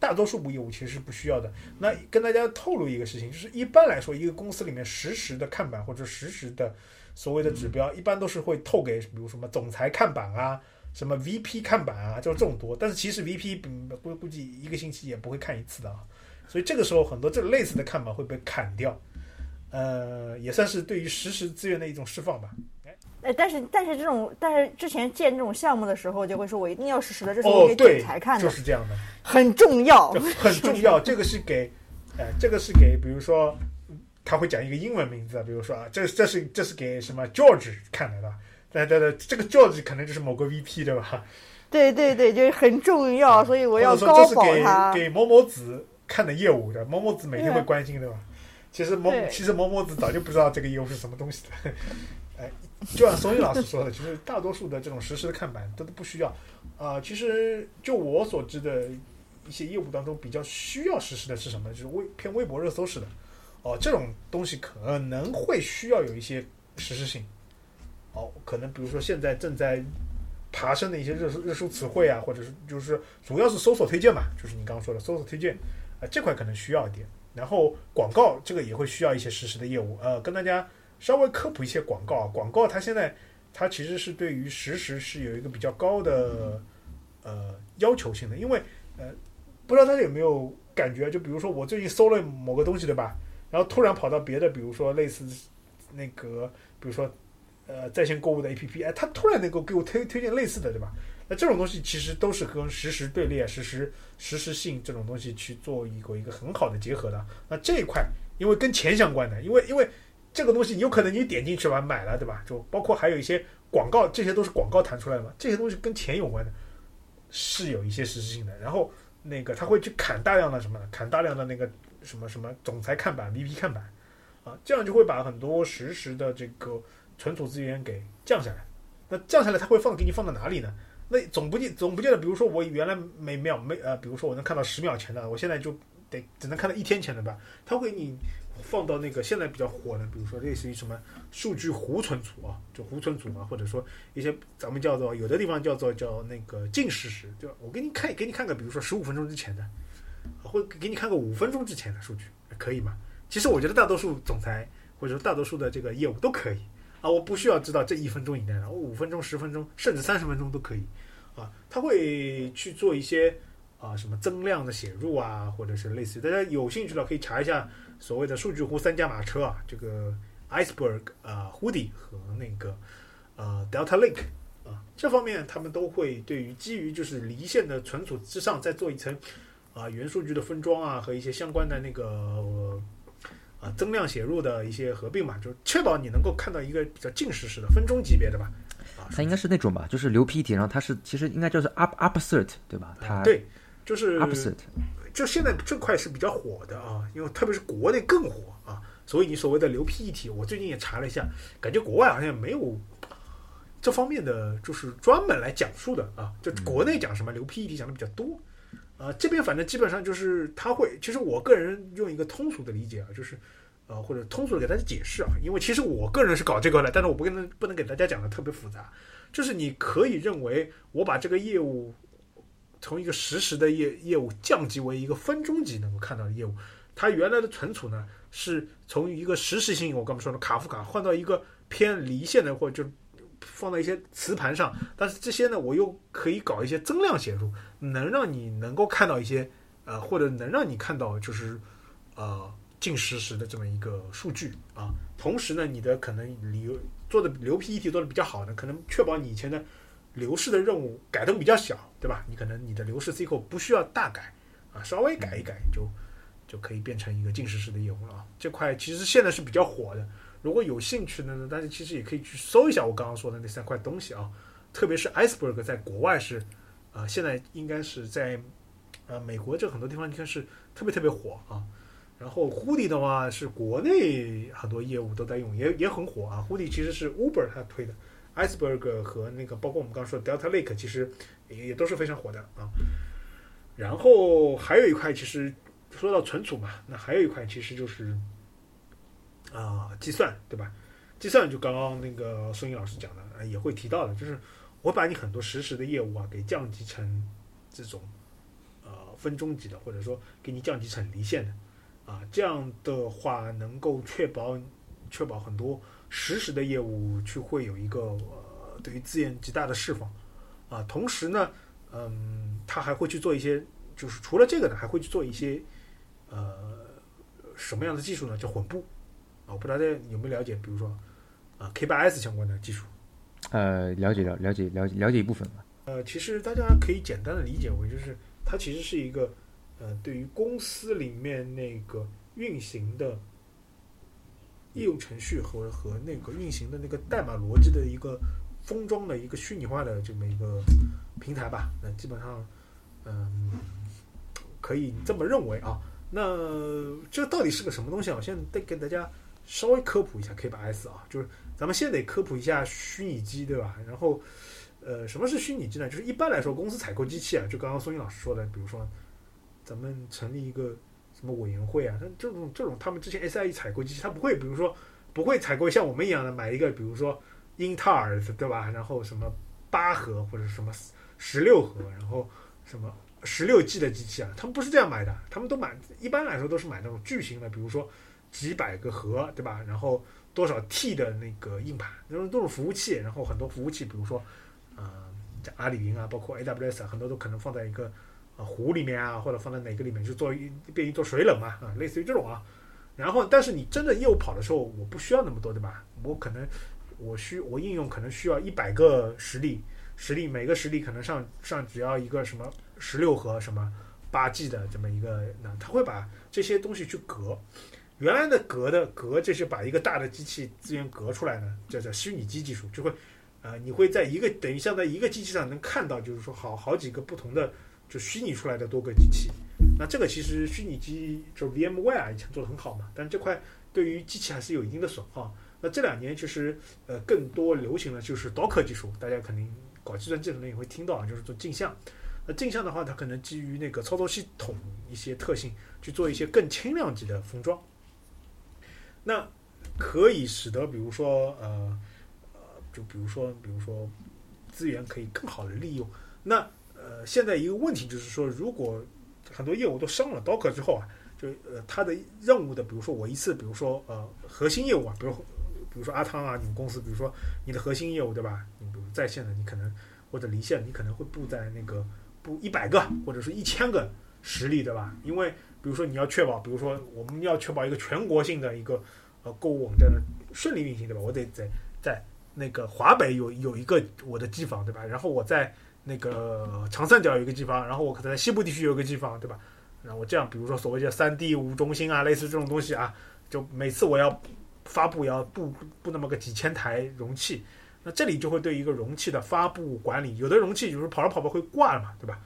大多数业务其实是不需要的。那跟大家透露一个事情，就是一般来说，一个公司里面实时的看板或者实时的所谓的指标，一般都是会透给，比如什么总裁看板啊，什么 VP 看板啊，就是这种多。但是其实 VP 估估计一个星期也不会看一次的啊。所以这个时候很多这类似的看板会被砍掉，呃，也算是对于实时资源的一种释放吧。哎，但是但是这种，但是之前建这种项目的时候，就会说我一定要实时的，这是我给总裁看的，就是这样的，很重要，很重要。这个是给，哎，这个是给，比如说他会讲一个英文名字，比如说啊，这这是这是给什么 George 看的，对对对，这个 George 可能就是某个 VP 对吧？对对对，就是很重要，所以我要高保他。给某某子看的业务的，某某子每天会关心对吧？其实某其实某某子早就不知道这个业务是什么东西的，哎。就像松韵老师说的，其实大多数的这种实时的看板都不需要。啊，其实就我所知的一些业务当中，比较需要实时的是什么？就是微偏微博热搜式的。哦，这种东西可能会需要有一些实时性。哦，可能比如说现在正在爬升的一些热搜热搜词汇啊，或者是就是主要是搜索推荐嘛，就是你刚刚说的搜索推荐啊，这块可能需要一点。然后广告这个也会需要一些实时的业务。呃，跟大家。稍微科普一些广告啊，广告它现在它其实是对于实时是有一个比较高的呃要求性的，因为呃不知道大家有没有感觉，就比如说我最近搜了某个东西对吧，然后突然跑到别的，比如说类似那个，比如说呃在线购物的 APP，哎，它突然能够给我推推荐类似的对吧？那这种东西其实都是跟实时队列、实时实时性这种东西去做一个一个很好的结合的。那这一块因为跟钱相关的，因为因为。这个东西有可能你点进去吧，买了，对吧？就包括还有一些广告，这些都是广告弹出来的嘛。这些东西跟钱有关的，是有一些实质性的。然后那个他会去砍大量的什么？砍大量的那个什么什么总裁看板、VP 看板啊，这样就会把很多实时的这个存储资源给降下来。那降下来，他会放给你放到哪里呢？那总不见总不见得，比如说我原来每秒每呃，比如说我能看到十秒前的，我现在就得只能看到一天前的吧？他会给你。放到那个现在比较火的，比如说类似于什么数据湖存储啊，就湖存储啊，或者说一些咱们叫做有的地方叫做叫那个近实时，就我给你看给你看个，比如说十五分钟之前的，或给你看个五分钟之前的数据，可以吗？其实我觉得大多数总裁或者说大多数的这个业务都可以啊，我不需要知道这一分钟以内的，我五分钟、十分钟甚至三十分钟都可以啊，他会去做一些啊什么增量的写入啊，或者是类似，大家有兴趣的可以查一下。所谓的数据湖三驾马车啊，这个 Iceberg 啊，Hoodie 和那个呃 Delta Lake 啊，这方面他们都会对于基于就是离线的存储之上再做一层呃啊元数据的分装啊和一些相关的那个啊增量写入的一些合并嘛，就确保你能够看到一个比较近实时的分钟级别的吧。啊，它应该是那种吧，就是流 PET，然后它是其实应该就是 up upsert 对吧？它对，就是 upsert，就现在这块是比较火的啊，因为特别是国内更火啊，所以你所谓的流 PET，我最近也查了一下，感觉国外好像没有这方面的就是专门来讲述的啊，就国内讲什么流 PET 讲的比较多，啊，这边反正基本上就是他会，其实我个人用一个通俗的理解啊，就是呃或者通俗的给大家解释啊，因为其实我个人是搞这个的，但是我不跟不能给大家讲的特别复杂，就是你可以认为我把这个业务。从一个实时的业业务降级为一个分钟级能够看到的业务，它原来的存储呢是从一个实时性，我刚才说的卡夫卡换到一个偏离线的，或者就放在一些磁盘上。但是这些呢，我又可以搞一些增量写入，能让你能够看到一些呃，或者能让你看到就是呃近实时的这么一个数据啊。同时呢，你的可能流做的流 PET 做的比较好的，可能确保你以前的。流式的任务改动比较小，对吧？你可能你的流式 SQL 不需要大改啊，稍微改一改就就可以变成一个近实时的业务了啊。这块其实现在是比较火的，如果有兴趣的呢，大家其实也可以去搜一下我刚刚说的那三块东西啊。特别是 Iceberg 在国外是啊，现在应该是在呃美国这很多地方应该是特别特别火啊。然后 Hoodie 的话是国内很多业务都在用，也也很火啊。Hoodie 其实是 Uber 它推的。Iceberg 和那个包括我们刚说的 Delta Lake，其实也也都是非常火的啊。然后还有一块，其实说到存储嘛，那还有一块其实就是啊计算，对吧？计算就刚刚那个孙颖老师讲的，也会提到的，就是我把你很多实时的业务啊给降级成这种呃分钟级的，或者说给你降级成离线的啊，这样的话能够确保确保很多。实时的业务去会有一个呃对于资源极大的释放，啊，同时呢，嗯，他还会去做一些，就是除了这个呢，还会去做一些呃什么样的技术呢？叫混布啊，我不知道大家有没有了解，比如说啊 K 八 S 相关的技术，呃，了解了了解了解了解一部分吧。呃，其实大家可以简单的理解为，就是它其实是一个呃对于公司里面那个运行的。业务程序和和那个运行的那个代码逻辑的一个封装的一个虚拟化的这么一个平台吧，那基本上，嗯，可以这么认为啊。那这到底是个什么东西啊？我现在得给大家稍微科普一下 K 八 S 啊，就是咱们先得科普一下虚拟机，对吧？然后，呃，什么是虚拟机呢？就是一般来说，公司采购机器啊，就刚刚孙英老师说的，比如说咱们成立一个。什么委员会啊？但这种这种，他们之前 SIE 采购机器，他不会，比如说不会采购像我们一样的买一个，比如说英特尔对吧？然后什么八核或者什么十六核，然后什么十六 G 的机器啊？他们不是这样买的，他们都买，一般来说都是买那种巨型的，比如说几百个核，对吧？然后多少 T 的那个硬盘，那种都是服务器，然后很多服务器，比如说嗯，像阿里云啊，包括 AWS 啊，很多都可能放在一个。壶里面啊，或者放在哪个里面，就做一便于做水冷嘛，啊，类似于这种啊。然后，但是你真的业务跑的时候，我不需要那么多，对吧？我可能我需我应用可能需要一百个实例，实例每个实例可能上上只要一个什么十六核什么八 G 的这么一个，那他会把这些东西去隔，原来的隔的隔，这是把一个大的机器资源隔出来呢，叫叫虚拟机技术，就会呃，你会在一个等于像在一个机器上能看到，就是说好好几个不同的。就虚拟出来的多个机器，那这个其实虚拟机就是 VMware 以前做的很好嘛，但这块对于机器还是有一定的损耗。那这两年其实呃更多流行的就是 Docker 技术，大家肯定搞计算机的人也会听到啊，就是做镜像。那镜像的话，它可能基于那个操作系统一些特性去做一些更轻量级的封装，那可以使得比如说呃呃，就比如说比如说资源可以更好的利用，那。呃，现在一个问题就是说，如果很多业务都上了 Docker 之后啊，就呃，它的任务的，比如说我一次，比如说呃，核心业务啊，比如比如说阿汤啊，你们公司，比如说你的核心业务对吧？你比如在线的，你可能或者离线，你可能会布在那个布一百个或者是一千个实例对吧？因为比如说你要确保，比如说我们要确保一个全国性的一个呃购物网站的顺利运行对吧？我得在在那个华北有有一个我的机房对吧？然后我在那个长三角有一个机房，然后我可能在西部地区有一个机房，对吧？那我这样，比如说所谓的三 D 五中心啊，类似这种东西啊，就每次我要发布要布布那么个几千台容器，那这里就会对一个容器的发布管理，有的容器就是跑着跑着会挂了嘛，对吧？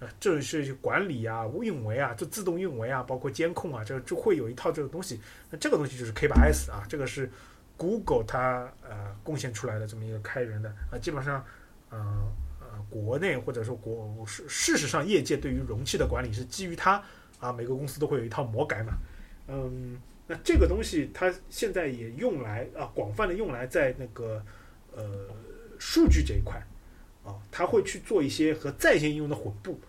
呃，这是管理啊、运维啊、这自动运维啊，包括监控啊，这就会有一套这个东西。那这个东西就是 K 八 S 啊，这个是 Google 它呃贡献出来的这么一个开源的啊，基本上嗯国内或者说国事事实上业界对于容器的管理是基于它啊，每个公司都会有一套魔改嘛。嗯，那这个东西它现在也用来啊，广泛的用来在那个呃数据这一块。啊，它会去做一些和在线应用的混布，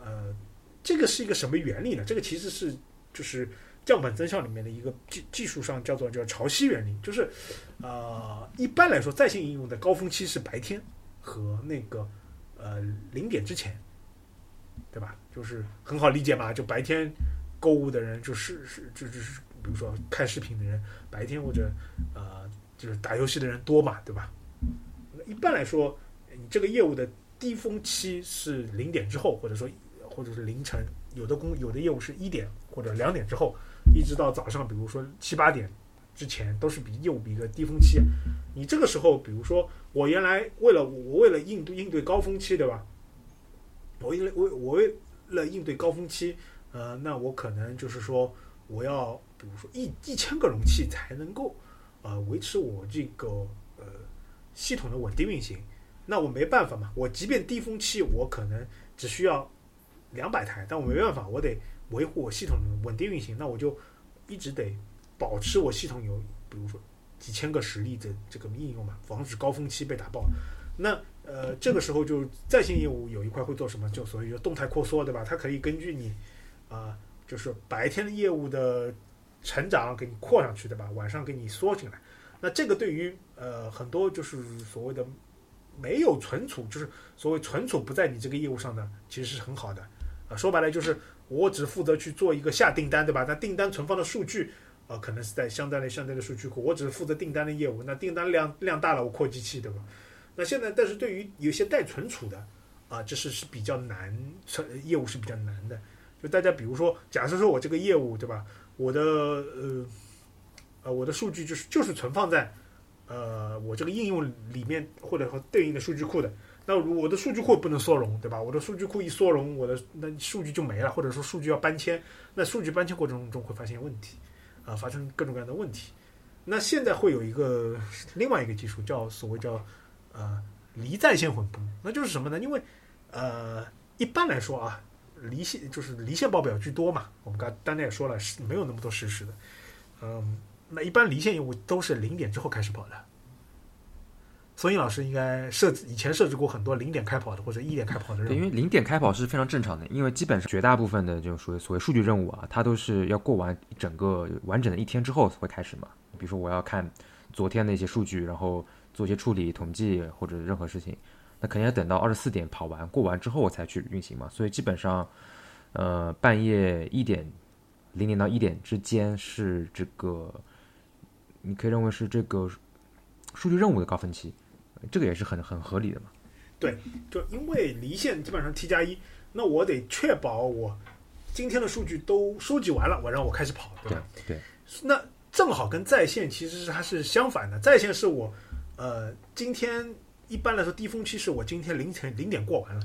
呃，这个是一个什么原理呢？这个其实是就是降本增效里面的一个技技术上叫做叫潮汐原理，就是呃，一般来说在线应用的高峰期是白天和那个呃零点之前，对吧？就是很好理解嘛，就白天购物的人就是是就是比如说看视频的人，白天或者呃就是打游戏的人多嘛，对吧？一般来说。你这个业务的低峰期是零点之后，或者说或者是凌晨，有的工有的业务是一点或者两点之后，一直到早上，比如说七八点之前，都是比业务比一个低峰期。你这个时候，比如说我原来为了我为了应对应对高峰期，对吧？我因为我我为了应对高峰期，呃，那我可能就是说我要比如说一一千个容器才能够呃维持我这个呃系统的稳定运行。那我没办法嘛，我即便低峰期我可能只需要两百台，但我没办法，我得维护我系统的稳定运行，那我就一直得保持我系统有，比如说几千个实例的这个应用嘛，防止高峰期被打爆。那呃，这个时候就在线业务有一块会做什么？就所谓叫动态扩缩，对吧？它可以根据你啊，就是白天的业务的成长给你扩上去，对吧？晚上给你缩进来。那这个对于呃很多就是所谓的。没有存储，就是所谓存储不在你这个业务上的，其实是很好的。啊，说白了就是我只负责去做一个下订单，对吧？那订单存放的数据，啊，可能是在相对的相对的数据库，我只是负责订单的业务。那订单量量大了，我扩机器，对吧？那现在，但是对于有些待存储的，啊，这是是比较难，存业务是比较难的。就大家比如说，假设说我这个业务，对吧？我的呃呃，我的数据就是就是存放在。呃，我这个应用里面或者说对应的数据库的，那如我的数据库不能缩容，对吧？我的数据库一缩容，我的那数据就没了，或者说数据要搬迁，那数据搬迁过程中会发现问题，啊，发生各种各样的问题。那现在会有一个另外一个技术，叫所谓叫呃离在线混布，那就是什么呢？因为呃一般来说啊，离线就是离线报表居多嘛，我们刚刚才也说了，是没有那么多实时的，嗯。那一般离线业务都是零点之后开始跑的。孙颖老师应该设置以前设置过很多零点开跑的或者一点开跑的任务。因为零点开跑是非常正常的，因为基本上绝大部分的就属于所谓数据任务啊，它都是要过完整个完整的一天之后才会开始嘛。比如说我要看昨天的一些数据，然后做一些处理、统计或者任何事情，那肯定要等到二十四点跑完过完之后我才去运行嘛。所以基本上，呃，半夜一点零点到一点之间是这个。你可以认为是这个数据任务的高峰期，这个也是很很合理的嘛？对，就因为离线基本上 T 加一，那我得确保我今天的数据都收集完了，我让我开始跑，对吧？对。那正好跟在线其实是它是相反的，在线是我呃今天一般来说低峰期是我今天凌晨零点过完了，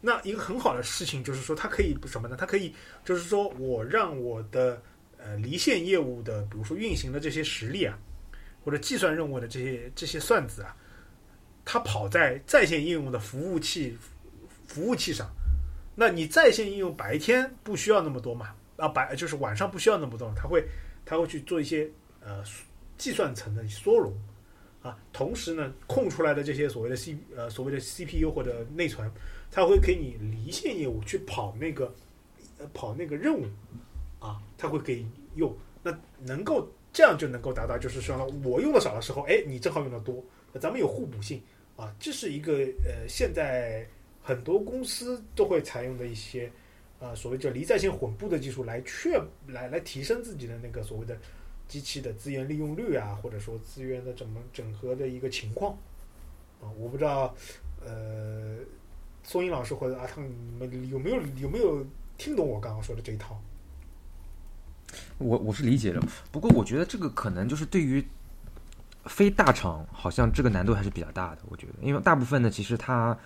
那一个很好的事情就是说它可以什么呢？它可以就是说我让我的。呃，离线业务的，比如说运行的这些实例啊，或者计算任务的这些这些算子啊，它跑在在线应用的服务器服务器上。那你在线应用白天不需要那么多嘛？啊，白就是晚上不需要那么多，它会它会去做一些呃计算层的缩容啊。同时呢，空出来的这些所谓的 C 呃所谓的 CPU 或者内存，它会给你离线业务去跑那个呃跑那个任务。啊，它会给你用，那能够这样就能够达到，就是说呢我用的少的时候，哎，你正好用的多，咱们有互补性啊，这是一个呃，现在很多公司都会采用的一些啊，所谓叫离在线混布的技术，来确来来提升自己的那个所谓的机器的资源利用率啊，或者说资源的怎么整合的一个情况啊，我不知道呃，松英老师或者阿汤，你们有没有有没有？听懂我刚刚说的这一套？我我是理解了，不过我觉得这个可能就是对于非大厂，好像这个难度还是比较大的。我觉得，因为大部分呢，其实它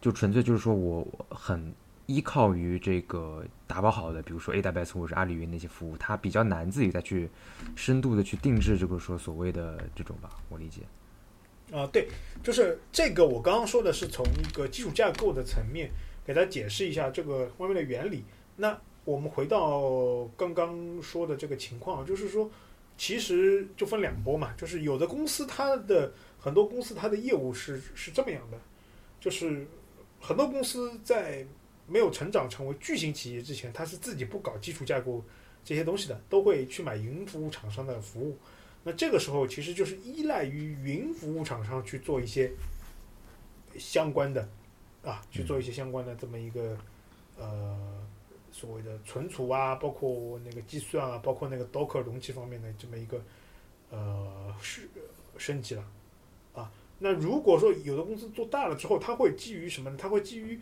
就纯粹就是说我很依靠于这个打包好的，比如说 AWS 或者阿里云那些服务，它比较难自己再去深度的去定制这个说所谓的这种吧。我理解。啊，对，就是这个。我刚刚说的是从一个基础架构的层面给大家解释一下这个外面的原理。那我们回到刚刚说的这个情况，就是说，其实就分两波嘛。就是有的公司它的很多公司它的业务是是这么样的，就是很多公司在没有成长成为巨型企业之前，它是自己不搞基础架构这些东西的，都会去买云服务厂商的服务。那这个时候其实就是依赖于云服务厂商去做一些相关的啊，去做一些相关的这么一个呃所谓的存储啊，包括那个计算啊，包括那个 Docker 容器方面的这么一个呃是升级了啊。那如果说有的公司做大了之后，它会基于什么呢？它会基于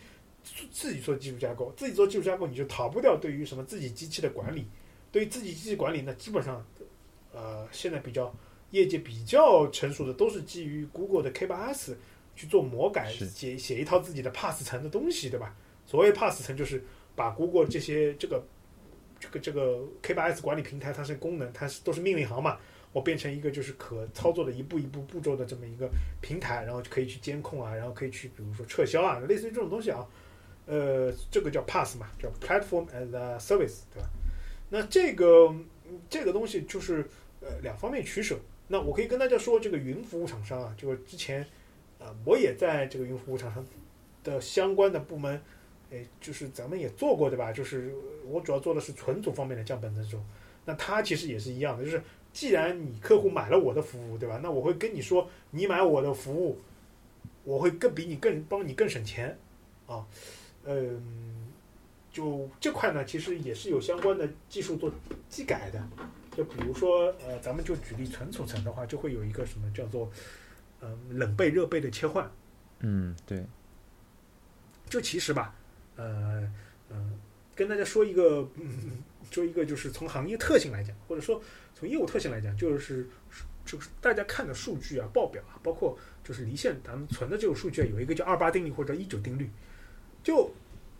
自己做技术架构，自己做技术架构，你就逃不掉对于什么自己机器的管理，对于自己机器管理，那基本上。呃，现在比较业界比较成熟的都是基于 Google 的 K8s 去做魔改，写写一套自己的 Pass 层的东西，对吧？所谓 Pass 层就是把 Google 这些这个这个这个 K8s 管理平台，它是功能，它是都是命令行嘛，我变成一个就是可操作的一步一步步骤的这么一个平台，然后就可以去监控啊，然后可以去比如说撤销啊，类似于这种东西啊，呃，这个叫 Pass 嘛，叫 Platform as a Service，对吧？那这个这个东西就是。呃，两方面取舍。那我可以跟大家说，这个云服务厂商啊，就是之前，呃，我也在这个云服务厂商的相关的部门，哎，就是咱们也做过，对吧？就是我主要做的是存储方面的降本增收。那它其实也是一样的，就是既然你客户买了我的服务，对吧？那我会跟你说，你买我的服务，我会更比你更帮你更省钱，啊，嗯，就这块呢，其实也是有相关的技术做技改的。就比如说，呃，咱们就举例存储层的话，就会有一个什么叫做，嗯，冷备热备的切换。嗯，对。就其实吧，呃，嗯，跟大家说一个，嗯 说一个，就是从行业特性来讲，或者说从业务特性来讲，就是就是大家看的数据啊、报表啊，包括就是离线咱们存的这个数据，有一个叫二八定律或者一九定律。就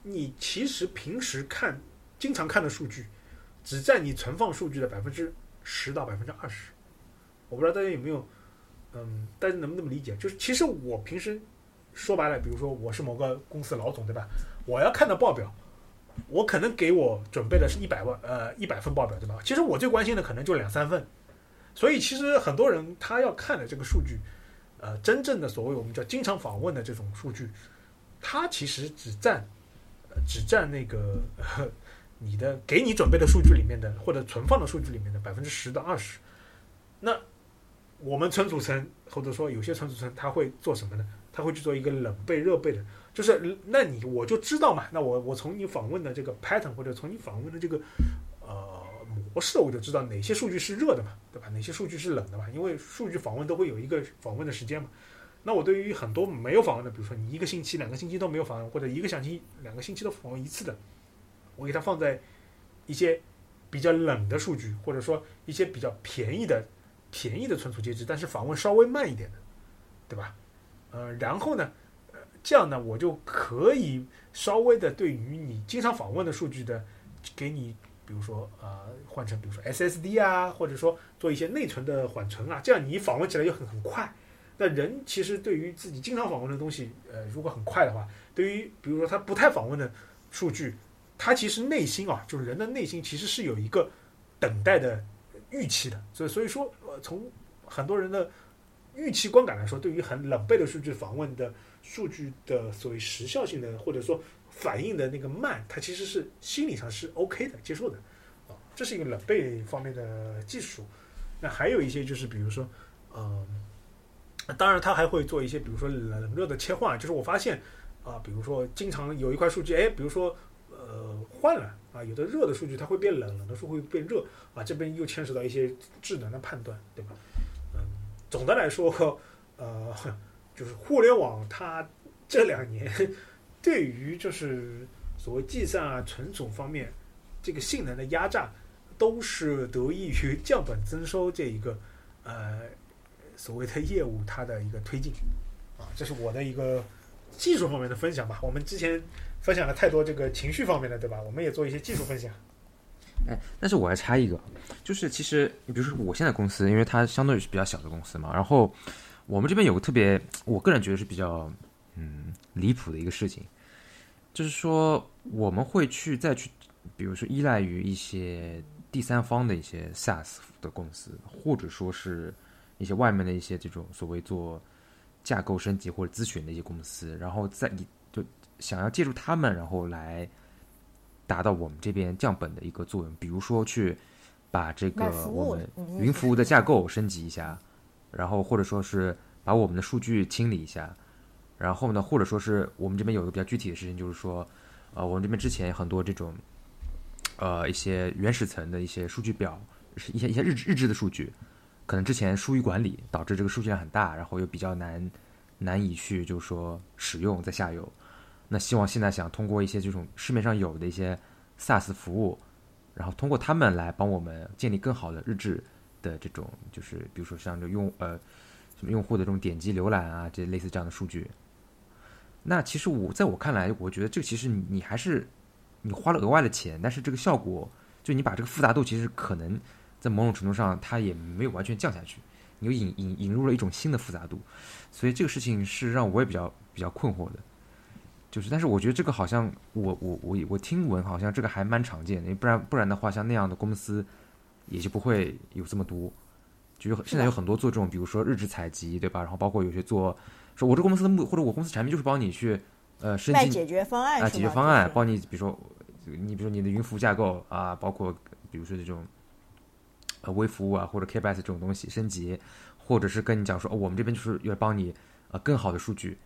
你其实平时看，经常看的数据。只占你存放数据的百分之十到百分之二十，我不知道大家有没有，嗯，大家能不能理解？就是其实我平时说白了，比如说我是某个公司老总，对吧？我要看的报表，我可能给我准备的是一百万，呃，一百份报表，对吧？其实我最关心的可能就两三份，所以其实很多人他要看的这个数据，呃，真正的所谓我们叫经常访问的这种数据，它其实只占，只占那个。你的给你准备的数据里面的，或者存放的数据里面的百分之十到二十，那我们存储层或者说有些存储层，它会做什么呢？它会去做一个冷备热备的，就是那你我就知道嘛，那我我从你访问的这个 pattern 或者从你访问的这个呃模式，我就知道哪些数据是热的嘛，对吧？哪些数据是冷的嘛？因为数据访问都会有一个访问的时间嘛。那我对于很多没有访问的，比如说你一个星期、两个星期都没有访问，或者一个星期、两个星期都访问一次的。我给它放在一些比较冷的数据，或者说一些比较便宜的、便宜的存储介质，但是访问稍微慢一点的，对吧？呃，然后呢，这样呢，我就可以稍微的对于你经常访问的数据的，给你，比如说呃，换成比如说 SSD 啊，或者说做一些内存的缓存啊，这样你访问起来就很很快。那人其实对于自己经常访问的东西，呃，如果很快的话，对于比如说他不太访问的数据。他其实内心啊，就是人的内心其实是有一个等待的预期的，所以所以说，呃，从很多人的预期观感来说，对于很冷备的数据访问的数据的所谓时效性的或者说反应的那个慢，它其实是心理上是 OK 的，接受的，啊，这是一个冷备方面的技术。那还有一些就是比如说，嗯，当然他还会做一些比如说冷热的切换，就是我发现啊，比如说经常有一块数据，哎，比如说。呃，换了啊，有的热的数据它会变冷，冷的数据会变热啊，这边又牵扯到一些智能的判断，对吧？嗯，总的来说，呃，就是互联网它这两年对于就是所谓计算啊、存储方面这个性能的压榨，都是得益于 降本增收这一个呃所谓的业务它的一个推进啊，这是我的一个技术方面的分享吧。我们之前分享了太多这个情绪方面的，对吧？我们也做一些技术分享。哎，但是我还差一个，就是其实你比如说我现在公司，因为它相对于是比较小的公司嘛，然后我们这边有个特别，我个人觉得是比较嗯离谱的一个事情，就是说我们会去再去，比如说依赖于一些第三方的一些 SaaS 的公司，或者说是一些外面的一些这种所谓做架构升级或者咨询的一些公司，然后在你就想要借助他们，然后来。达到我们这边降本的一个作用，比如说去把这个我们云服务的架构升级一下，然后或者说是把我们的数据清理一下，然后呢，或者说是我们这边有一个比较具体的事情，就是说，呃，我们这边之前很多这种，呃，一些原始层的一些数据表，一些一些日日志的数据，可能之前疏于管理，导致这个数据量很大，然后又比较难难以去就是说使用在下游。那希望现在想通过一些这种市面上有的一些 SaaS 服务，然后通过他们来帮我们建立更好的日志的这种，就是比如说像这用呃什么用户的这种点击浏览啊，这类似这样的数据。那其实我在我看来，我觉得这其实你还是你花了额外的钱，但是这个效果就你把这个复杂度其实可能在某种程度上它也没有完全降下去，你又引引引入了一种新的复杂度，所以这个事情是让我也比较比较困惑的。就是，但是我觉得这个好像，我我我我听闻好像这个还蛮常见的，不然不然的话，像那样的公司也就不会有这么多。就是现在有很多做这种，比如说日志采集，对吧？然后包括有些做，说我这公司的目或者我公司产品就是帮你去呃升级解决方案啊，解决方案，帮你比如说你比如说你的云服务架构啊，包括比如说这种呃微服务啊或者 KBS 这种东西升级，或者是跟你讲说，哦，我们这边就是要帮你呃更好的数据。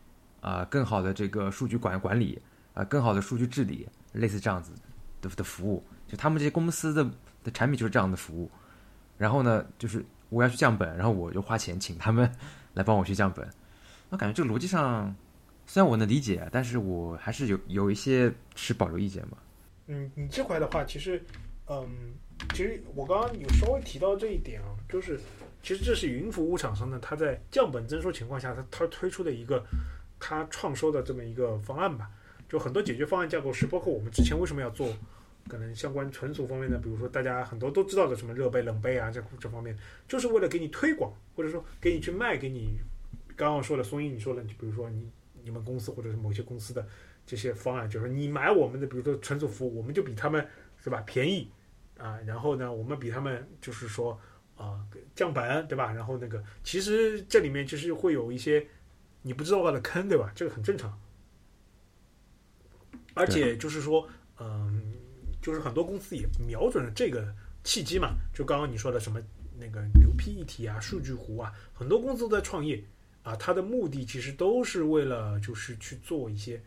啊，更好的这个数据管管理，啊，更好的数据治理，类似这样子的的服务，就他们这些公司的的产品就是这样的服务。然后呢，就是我要去降本，然后我就花钱请他们来帮我去降本。我感觉这个逻辑上，虽然我能理解，但是我还是有有一些持保留意见嘛。嗯，你这块的话，其实，嗯，其实我刚刚有稍微提到这一点啊，就是其实这是云服务厂商呢，他在降本增收情况下，他他推出的一个。他创收的这么一个方案吧，就很多解决方案架构是包括我们之前为什么要做，可能相关存储方面的，比如说大家很多都知道的什么热杯、冷杯啊，这这方面，就是为了给你推广，或者说给你去卖给你。刚刚说的松英，你说了，就，比如说你你们公司或者是某些公司的这些方案，就是你买我们的，比如说存储服务，我们就比他们是吧便宜啊，然后呢，我们比他们就是说啊降本，对吧？然后那个其实这里面就是会有一些。你不知道的坑，对吧？这个很正常。而且就是说，嗯，就是很多公司也瞄准了这个契机嘛。就刚刚你说的什么那个牛批一体啊、数据湖啊，很多公司在创业啊。它的目的其实都是为了就是去做一些，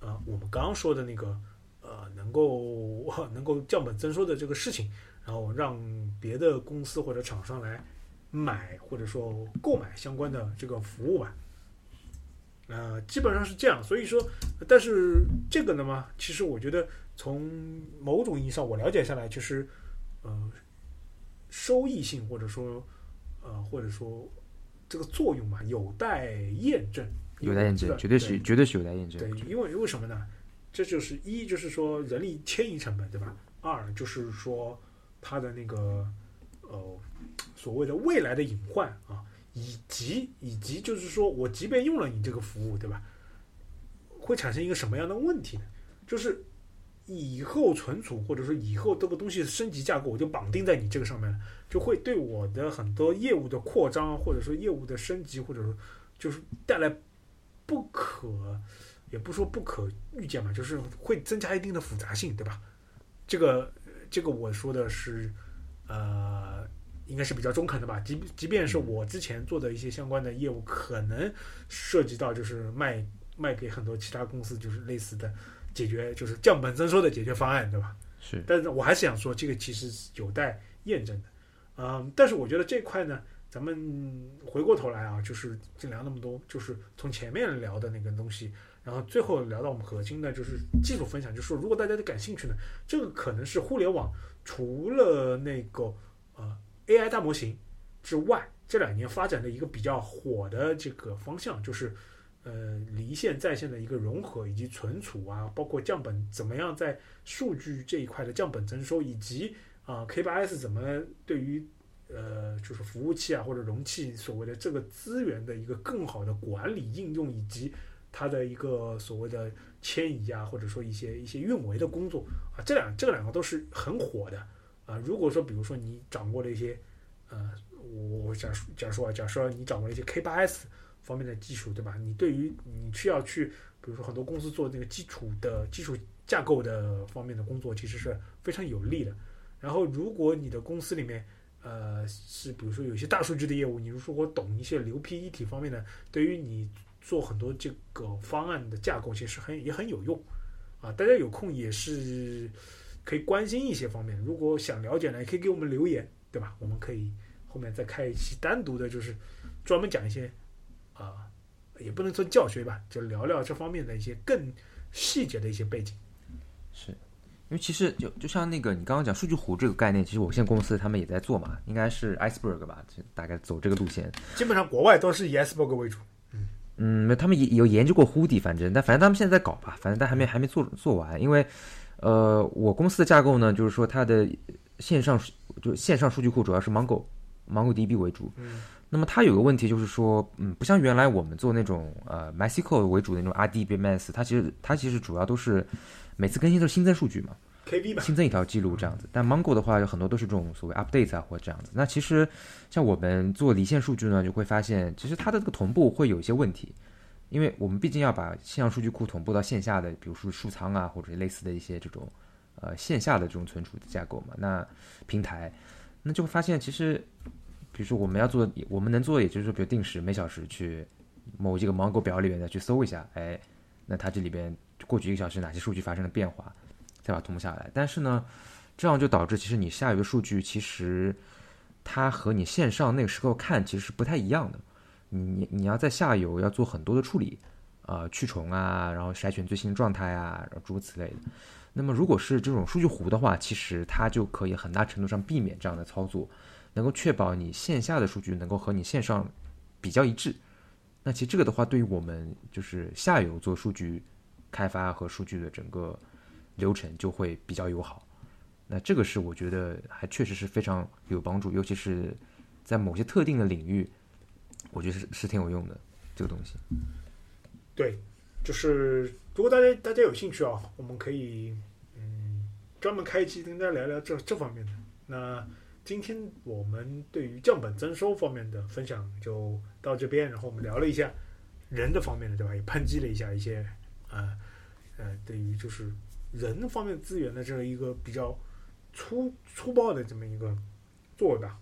呃，我们刚刚说的那个呃，能够能够降本增收的这个事情，然后让别的公司或者厂商来买或者说购买相关的这个服务吧。呃，基本上是这样，所以说，但是这个呢嘛，其实我觉得从某种意义上我了解下来，就是，呃，收益性或者说，呃，或者说这个作用嘛，有待验证，有待验证，绝对是，绝对是有待验证。对，因为为什么呢？这就是一，就是说人力迁移成本，对吧？二就是说它的那个呃所谓的未来的隐患啊。以及以及就是说，我即便用了你这个服务，对吧？会产生一个什么样的问题呢？就是以后存储或者说以后这个东西升级架构，我就绑定在你这个上面了，就会对我的很多业务的扩张或者说业务的升级，或者说就是带来不可也不说不可预见嘛，就是会增加一定的复杂性，对吧？这个这个我说的是呃。应该是比较中肯的吧，即即便是我之前做的一些相关的业务，可能涉及到就是卖卖给很多其他公司，就是类似的解决，就是降本增收的解决方案，对吧？是。但是我还是想说，这个其实有待验证的。嗯，但是我觉得这块呢，咱们回过头来啊，就是聊那么多，就是从前面聊的那个东西然后最后聊到我们核心的就是技术分享，就是说如果大家都感兴趣呢，这个可能是互联网除了那个呃 AI 大模型之外，这两年发展的一个比较火的这个方向，就是呃离线在线的一个融合以及存储啊，包括降本怎么样在数据这一块的降本增收，以及啊 K8s 怎么对于呃就是服务器啊或者容器所谓的这个资源的一个更好的管理应用以及。它的一个所谓的迁移啊，或者说一些一些运维的工作啊，这两这两个都是很火的啊。如果说比如说你掌握了一些呃，我我假假如说啊，假设你掌握了一些 K 八 S 方面的技术，对吧？你对于你需要去，比如说很多公司做那个基础的基础架构的方面的工作，其实是非常有利的。然后如果你的公司里面呃是比如说有些大数据的业务，你如果懂一些流批一体方面的，对于你。做很多这个方案的架构，其实很也很有用啊！大家有空也是可以关心一些方面。如果想了解呢，也可以给我们留言，对吧？我们可以后面再开一期单独的，就是专门讲一些啊，也不能说教学吧，就聊聊这方面的一些更细节的一些背景。是，因为其实就就像那个你刚刚讲数据湖这个概念，其实我现在公司他们也在做嘛，应该是 Iceberg 吧，就大概走这个路线。基本上国外都是以 Iceberg 为主。嗯，他们也有研究过 Hoodie，反正但反正他们现在在搞吧，反正但还没还没做做完。因为，呃，我公司的架构呢，就是说它的线上就线上数据库主要是 Mongo MongoDB 为主。嗯。那么它有个问题就是说，嗯，不像原来我们做那种呃 MySQL 为主的那种 RDBMS，它其实它其实主要都是每次更新都是新增数据嘛。新增一条记录这样子，但 Mongo 的话有很多都是这种所谓 update 啊或者这样子。那其实像我们做离线数据呢，就会发现其实它的这个同步会有一些问题，因为我们毕竟要把线上数据库同步到线下的，比如说数仓啊或者类似的一些这种呃线下的这种存储的架构嘛。那平台那就会发现其实，比如说我们要做，我们能做，也就是说比如定时每小时去某几个 Mongo 表里面的去搜一下，哎，那它这里边过去一个小时哪些数据发生了变化。再把它同步下来，但是呢，这样就导致其实你下游的数据其实它和你线上那个时候看其实是不太一样的。你你要在下游要做很多的处理，呃，去重啊，然后筛选最新状态啊，诸如此类的。那么如果是这种数据湖的话，其实它就可以很大程度上避免这样的操作，能够确保你线下的数据能够和你线上比较一致。那其实这个的话，对于我们就是下游做数据开发和数据的整个。流程就会比较友好，那这个是我觉得还确实是非常有帮助，尤其是在某些特定的领域，我觉得是是挺有用的这个东西。对，就是如果大家大家有兴趣啊，我们可以嗯专门开一期跟大家聊聊这这方面的。那今天我们对于降本增收方面的分享就到这边，然后我们聊了一下人的方面的，对吧？也抨击了一下一些呃呃对于就是。人方面资源的这样一个比较粗粗暴的这么一个作为吧，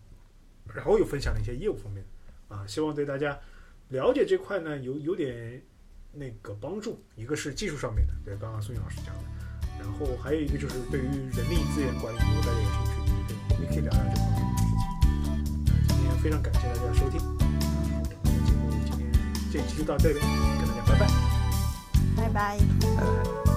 然后又分享了一些业务方面啊，希望对大家了解这块呢有有点那个帮助。一个是技术上面的，对，刚刚孙宇老师讲的，然后还有一个就是对于人力资源管理，如果大家有兴趣，也可以聊聊这方面的事情。今天非常感谢大家收听，我们节目今天这一期就到这边，跟大家拜拜，拜拜，拜拜。